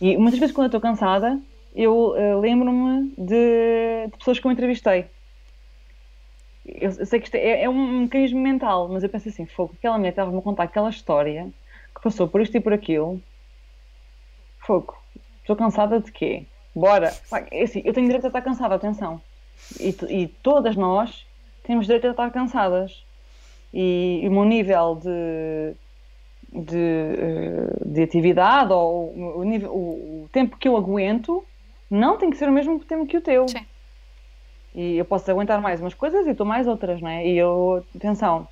E muitas vezes quando eu estou cansada, eu uh, lembro-me de, de pessoas que eu entrevistei eu, eu sei que isto é, é, um mecanismo mental, mas eu penso assim, fogo, aquela mulher estava-me a contar aquela história que passou por isto e por aquilo. Fogo, estou cansada de quê? Bora! É assim, eu tenho direito a estar cansada, atenção. E, e todas nós temos direito a estar cansadas. E, e o meu nível de, de, eh, de atividade ou o, nível, o, o tempo que eu aguento não tem que ser o mesmo tempo que o teu. Sim. E eu posso aguentar mais umas coisas e estou mais outras, não é? E eu, atenção,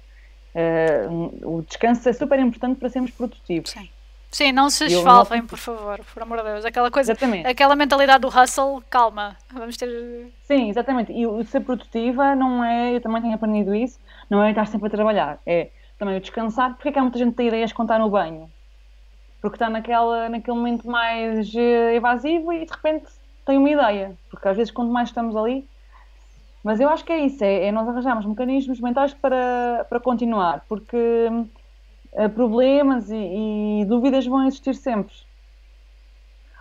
uh, o descanso é super importante para sermos produtivos. Sim. Sim, não se esfalvem, não... por favor, por amor de Deus. Aquela coisa, exatamente. aquela mentalidade do hustle, calma, vamos ter. Sim, exatamente. E o ser produtiva não é, eu também tenho aprendido isso, não é estar sempre a trabalhar, é também o descansar. Porque é que há muita gente que tem ideias quando está no banho? Porque está naquela, naquele momento mais eh, evasivo e de repente tem uma ideia. Porque às vezes, quanto mais estamos ali, mas eu acho que é isso, é, é nós arranjarmos mecanismos mentais para, para continuar, porque uh, problemas e, e, dúvidas vão existir sempre.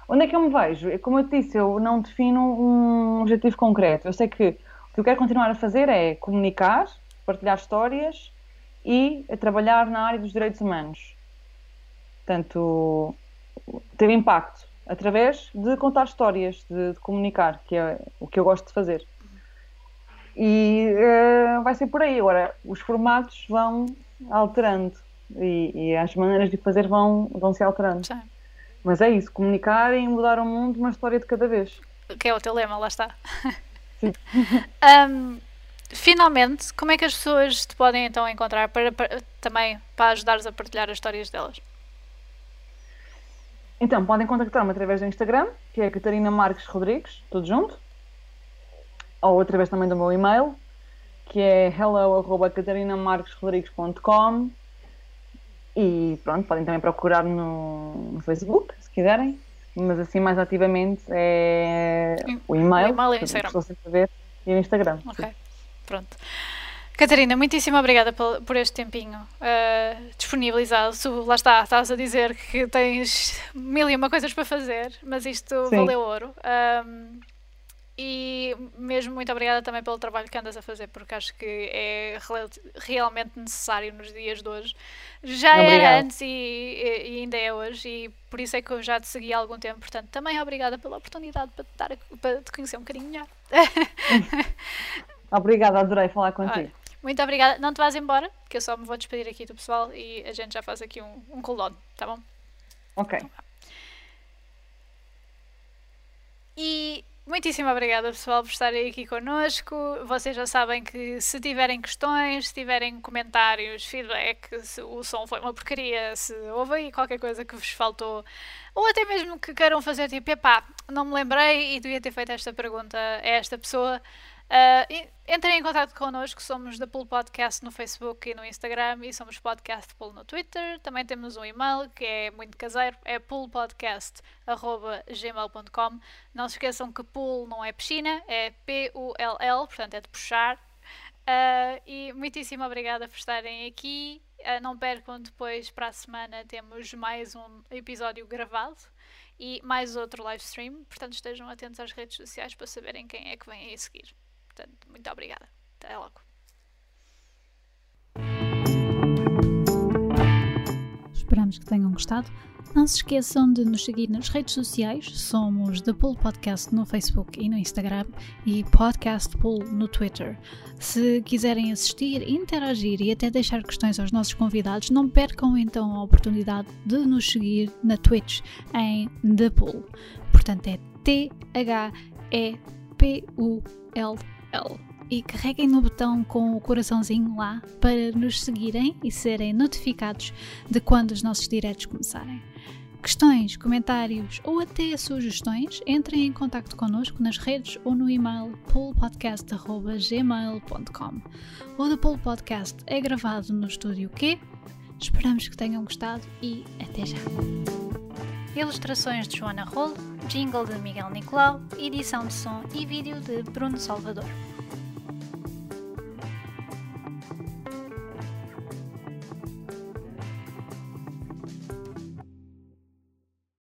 Onde é que eu me vejo? É como eu te disse, eu não defino um objetivo concreto. Eu sei que o que eu quero continuar a fazer é comunicar, partilhar histórias e trabalhar na área dos direitos humanos. Portanto, ter impacto através de contar histórias, de, de comunicar, que é o que eu gosto de fazer. E uh, vai ser por aí. Agora, os formatos vão alterando e, e, as maneiras de fazer vão, vão se alterando. Sim. Mas é isso, comunicar e mudar o mundo uma história de cada vez. Que é o teu lema, lá está. Sim. <laughs> um, finalmente, como é que as pessoas te podem então encontrar para, para também para ajudares a partilhar as histórias delas? Então, podem contactar-me através do Instagram, que é Catarina Marques Rodrigues, tudo junto ou através também do meu e-mail, que é hello.catarinamarquesrodrigues.com e pronto, podem também procurar no, no, Facebook, se quiserem, mas assim mais ativamente é o e-mail, o e-mail e o Instagram. E o Instagram. Ok, sim. pronto. Catarina, muitíssimo obrigada por, este tempinho uh, disponibilizado. Tu, lá está, estás a dizer que tens mil e uma coisas para fazer, mas isto sim. valeu ouro. Um, e mesmo muito obrigada também pelo trabalho que andas a fazer, porque acho que é realmente necessário nos dias de hoje. Já era antes e, e, ainda é hoje, e por isso é que eu já te segui há algum tempo. Portanto, também obrigada pela oportunidade para te, dar, para te conhecer um bocadinho melhor. <laughs> obrigada, adorei falar contigo. Olha, muito obrigada. Não te vás embora, que eu só me vou despedir aqui do pessoal e a gente já faz aqui um, um cooldown, tá bom? Ok. Então, e Muitíssimo obrigada, pessoal, por estarem aqui connosco. Vocês já sabem que se tiverem questões, se tiverem comentários, feedback, se o som foi uma porcaria, se houve aí qualquer coisa que vos faltou, ou até mesmo que queiram fazer tipo, epá, não me lembrei e devia ter feito esta pergunta a esta pessoa, Uh, entrem em contato connosco, somos da Pool Podcast no Facebook e no Instagram e somos Podcast Pool no Twitter. Também temos um e-mail que é muito caseiro, é poolpodcast.gmail.com. Não se esqueçam que pool não é piscina, é P-U-L-L, portanto é de puxar. Uh, e muitíssimo obrigada por estarem aqui. Uh, não percam depois para a semana temos mais um episódio gravado e mais outro live stream. Portanto, estejam atentos às redes sociais para saberem quem é que vem aí seguir. Portanto, muito obrigada. Até logo. Esperamos que tenham gostado. Não se esqueçam de nos seguir nas redes sociais. Somos The Pool Podcast no Facebook e no Instagram e Podcast Pool no Twitter. Se quiserem assistir, interagir e até deixar questões aos nossos convidados, não percam então a oportunidade de nos seguir na Twitch em The Pool. Portanto, é E carreguem no botão com o coraçãozinho lá para nos seguirem e serem notificados de quando os nossos diretos começarem questões, comentários ou até sugestões, entrem em contato connosco nas redes ou no e-mail poolpodcast.gmail.com. O The Pool Podcast é gravado no estúdio Q. Esperamos que tenham gostado e até já! Ilustrações de Joana Rolo, jingle de Miguel Nicolau, edição de som e vídeo de Bruno Salvador.